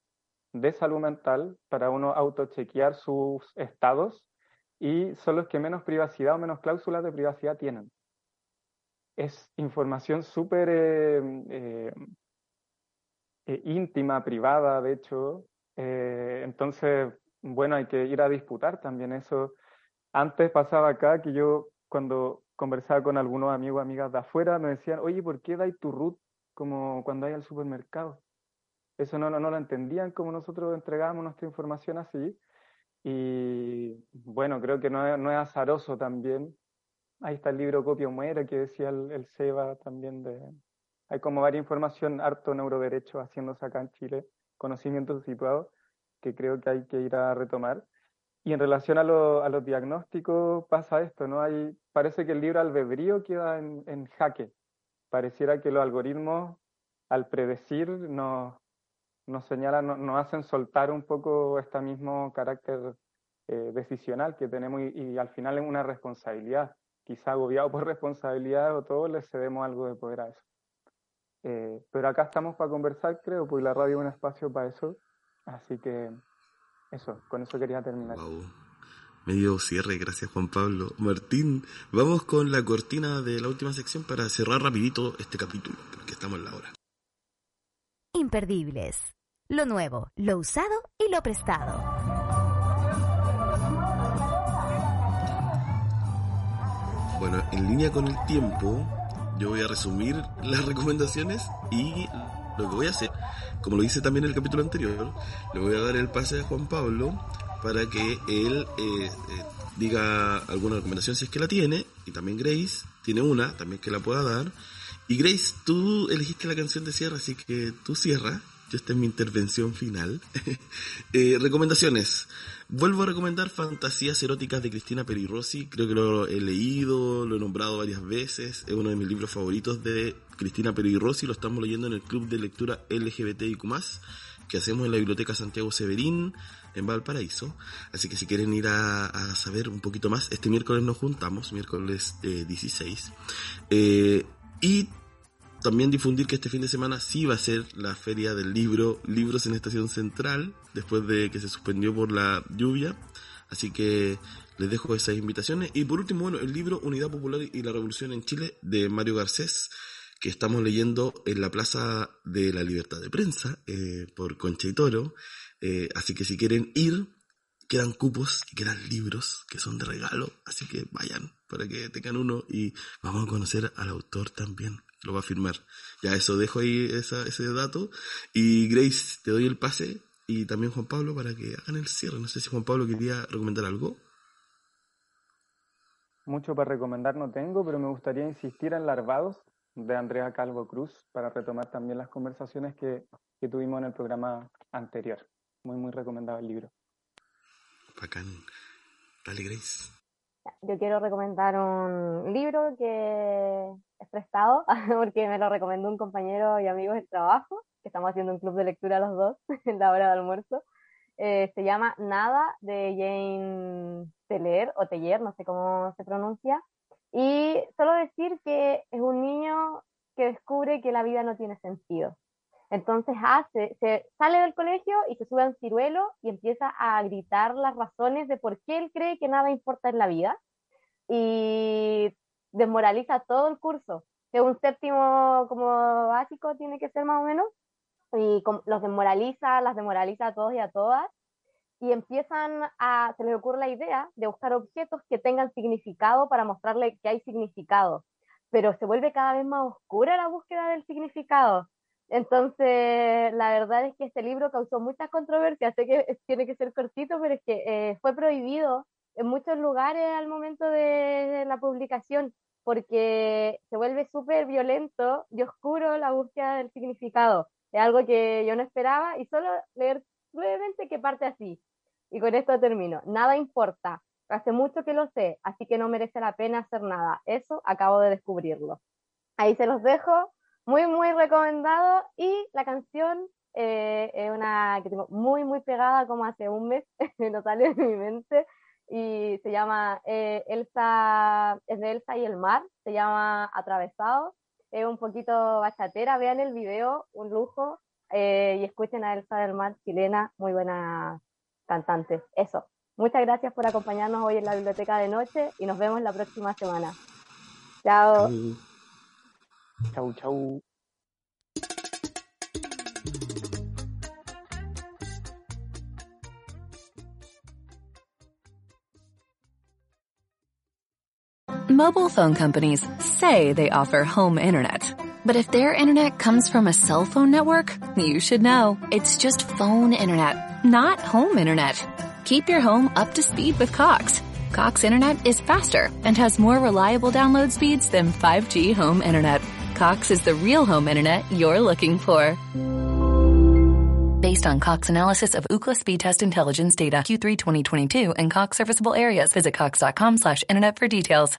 de salud mental para uno autochequear sus estados y son los que menos privacidad o menos cláusulas de privacidad tienen. Es información súper eh, eh, eh, íntima, privada, de hecho. Entonces, bueno, hay que ir a disputar también eso. Antes pasaba acá que yo cuando conversaba con algunos amigos amigas de afuera me decían, oye, ¿por qué dais tu root como cuando hay al supermercado? Eso no, no, no lo entendían como nosotros entregábamos nuestra información así. Y bueno, creo que no no es azaroso también. Ahí está el libro Copia o Muere que decía el, el Seba también de... Hay como varias información, harto neuroderecho haciéndose acá en Chile, conocimientos situados, que creo que hay que ir a retomar. Y en relación a, lo- a los diagnósticos pasa esto, ¿no? Hay, parece que el libre albedrío queda en, en jaque. Pareciera que los algoritmos, al predecir, nos, nos señalan, nos, nos hacen soltar un poco este mismo carácter eh, decisional que tenemos y, al final es una responsabilidad. Quizá agobiado por responsabilidad o todos le cedemos algo de poder a eso. Eh, pero acá estamos para conversar, creo, porque la radio es un espacio para eso. Así que eso, con eso quería terminar. Medio cierre, gracias Juan Pablo. Martín, vamos con la cortina de la última sección para cerrar rapidito este capítulo, porque estamos en la hora. Imperdibles. Lo nuevo, lo usado y lo prestado. Bueno, en línea con el tiempo, yo voy a resumir las recomendaciones y lo que voy a hacer, como lo hice también en el capítulo anterior, le voy a dar el pase a Juan Pablo para que él eh, eh, diga alguna recomendación si es que la tiene, y también Grace tiene una, también que la pueda dar. Y Grace, tú elegiste la canción de cierre, así que tú cierra. Yo esta es mi intervención final. Eh, recomendaciones. Vuelvo a recomendar Fantasías eróticas de Cristina Peri Rossi. Creo que lo he leído, lo he nombrado varias veces. Es uno de mis libros favoritos de Cristina Peri Rossi. Lo estamos leyendo en el Club de Lectura LGBTIQ+, que hacemos en la Biblioteca Santiago Severín en Valparaíso. Así que si quieren ir a, saber un poquito más, este miércoles nos juntamos, miércoles 16. Eh, y también difundir que este fin de semana sí va a ser la feria del libro Libros en Estación Central, después de que se suspendió por la lluvia. Así que les dejo esas invitaciones. Y por último, bueno, el libro Unidad Popular y la Revolución en Chile de Mario Garcés, que estamos leyendo en la Plaza de la Libertad de Prensa eh, por Concha y Toro. Eh, así que si quieren ir, quedan cupos y quedan libros que son de regalo. Así que vayan para que tengan uno y vamos a conocer al autor también. Lo va a firmar. Ya eso dejo ahí ese dato. Y Grace, te doy el pase. Y también Juan Pablo para que hagan el cierre. No sé si Juan Pablo quería recomendar algo. Mucho para recomendar no tengo, pero me gustaría insistir en Larvados de Andrea Calvo Cruz para retomar también las conversaciones que, tuvimos en el programa anterior. Muy, muy recomendado el libro. Bacán. Dale, Grace. Yo quiero recomendar un libro que es prestado porque me lo recomendó un compañero y amigo del trabajo, que estamos haciendo un club de lectura los dos en la hora de almuerzo. Eh, se llama Nada de Jane Teller o Teller, no sé cómo se pronuncia. Y solo decir que es un niño que descubre que la vida no tiene sentido. Entonces hace, se sale del colegio y se sube a un ciruelo y empieza a gritar las razones de por qué él cree que nada importa en la vida y desmoraliza todo el curso. Es un séptimo como básico, tiene que ser más o menos, y los desmoraliza, las desmoraliza a todos y a todas, y empiezan a, se les ocurre la idea de buscar objetos que tengan significado para mostrarle que hay significado, pero se vuelve cada vez más oscura la búsqueda del significado. Entonces, la verdad es que este libro causó muchas controversias, sé que tiene que ser cortito, pero es que eh, fue prohibido en muchos lugares al momento de la publicación, porque se vuelve súper violento y oscuro la búsqueda del significado es algo que yo no esperaba y solo leer brevemente que parte así. Y con esto termino. Nada importa. Hace mucho que lo sé, así que no merece la pena hacer nada. Eso acabo de descubrirlo. Ahí se los dejo. Muy, muy recomendado. Y la canción eh, es una que tengo muy, muy pegada como hace un mes. no sale de mi mente. Y se llama eh, Elsa, es de Elsa y el mar. Se llama Atravesado es un poquito bachatera, vean el video, un lujo, eh, y escuchen a Elsa del Mar, chilena, muy buena cantante. Eso. Muchas gracias por acompañarnos hoy en la biblioteca de noche y nos vemos la próxima semana. Chao. Mobile phone companies say they offer home internet. But if their internet comes from a cell phone network, you should know. It's just phone internet, not home internet. Keep your home up to speed with Cox. Cox internet is faster and has more reliable download speeds than 5G home internet. Cox is the real home internet you're looking for. Based on Cox analysis of Ookla speed test intelligence data Q3 2022 and Cox serviceable areas, visit cox.com slash internet for details.